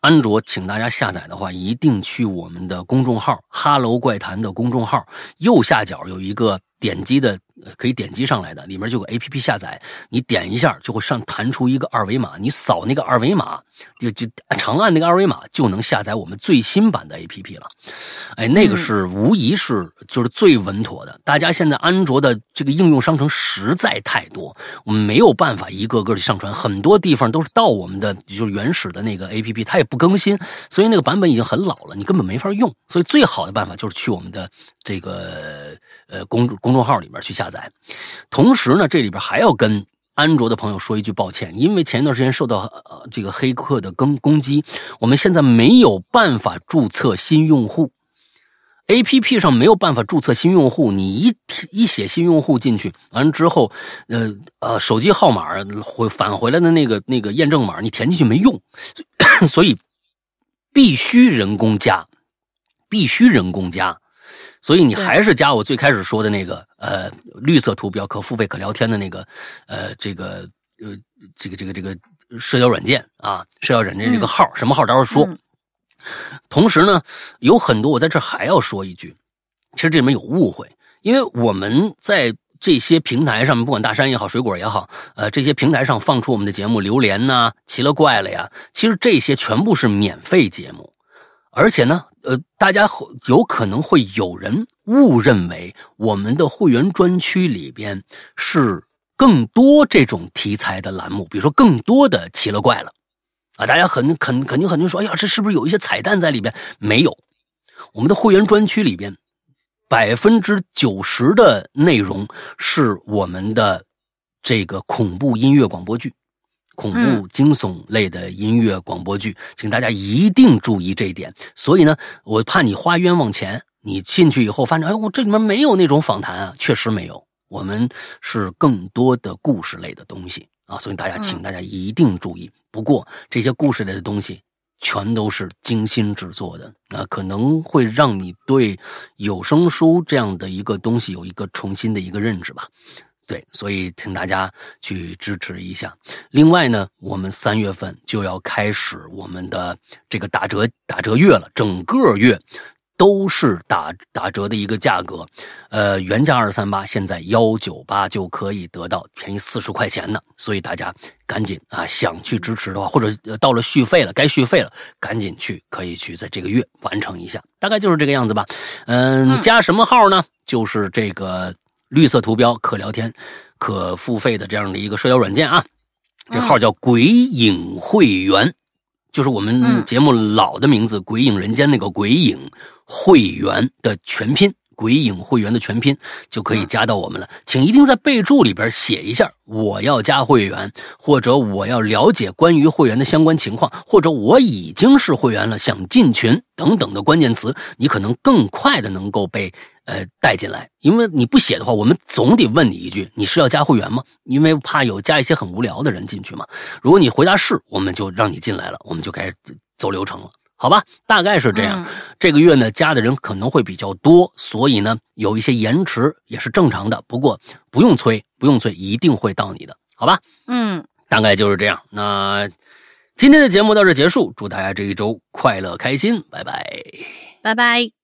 安卓请大家下载的话，一定去我们的公众号“哈喽怪谈”的公众号右下角有一个点击的。可以点击上来的，里面就有 A P P 下载，你点一下就会上弹出一个二维码，你扫那个二维码，就就长按那个二维码就能下载我们最新版的 A P P 了。哎，那个是无疑是就是最稳妥的。大家现在安卓的这个应用商城实在太多，我们没有办法一个个的上传，很多地方都是到我们的就是原始的那个 A P P，它也不更新，所以那个版本已经很老了，你根本没法用。所以最好的办法就是去我们的这个呃公公众号里面去下载。同时呢，这里边还要跟安卓的朋友说一句抱歉，因为前一段时间受到呃这个黑客的攻攻击，我们现在没有办法注册新用户，A P P 上没有办法注册新用户，你一一写新用户进去，完了之后，呃呃，手机号码回返回来的那个那个验证码，你填进去没用，所以必须人工加，必须人工加。所以你还是加我最开始说的那个呃绿色图标可付费可聊天的那个呃这个呃这个这个这个社交软件啊社交软件这个号什么号？到时候说。同时呢，有很多我在这还要说一句，其实这里面有误会，因为我们在这些平台上面，不管大山也好，水果也好，呃这些平台上放出我们的节目，榴莲呐，奇了怪了呀，其实这些全部是免费节目，而且呢。呃，大家有可能会有人误认为我们的会员专区里边是更多这种题材的栏目，比如说更多的奇了怪了，啊，大家很肯肯定很多人说，哎呀，这是不是有一些彩蛋在里边？没有，我们的会员专区里边百分之九十的内容是我们的这个恐怖音乐广播剧。恐怖惊悚类的音乐广播剧，请大家一定注意这一点。所以呢，我怕你花冤枉钱，你进去以后发现，哎，我这里面没有那种访谈啊，确实没有。我们是更多的故事类的东西啊，所以大家请大家一定注意。不过这些故事类的东西全都是精心制作的啊，可能会让你对有声书这样的一个东西有一个重新的一个认知吧。对，所以请大家去支持一下。另外呢，我们三月份就要开始我们的这个打折打折月了，整个月都是打打折的一个价格。呃，原价二三八，现在幺九八就可以得到便宜四十块钱呢。所以大家赶紧啊，想去支持的话，或者到了续费了，该续费了，赶紧去，可以去在这个月完成一下。大概就是这个样子吧。嗯，加什么号呢？就是这个。绿色图标可聊天、可付费的这样的一个社交软件啊，这号叫“鬼影会员”，就是我们节目老的名字“鬼影人间”那个“鬼影会员”的全拼。鬼影会员的全拼就可以加到我们了，请一定在备注里边写一下我要加会员，或者我要了解关于会员的相关情况，或者我已经是会员了想进群等等的关键词，你可能更快的能够被呃带进来。因为你不写的话，我们总得问你一句，你是要加会员吗？因为怕有加一些很无聊的人进去嘛。如果你回答是，我们就让你进来了，我们就开始走流程了。好吧，大概是这样。这个月呢，加的人可能会比较多，所以呢，有一些延迟也是正常的。不过不用催，不用催，一定会到你的，好吧？嗯，大概就是这样。那今天的节目到这结束，祝大家这一周快乐开心，拜拜，拜拜。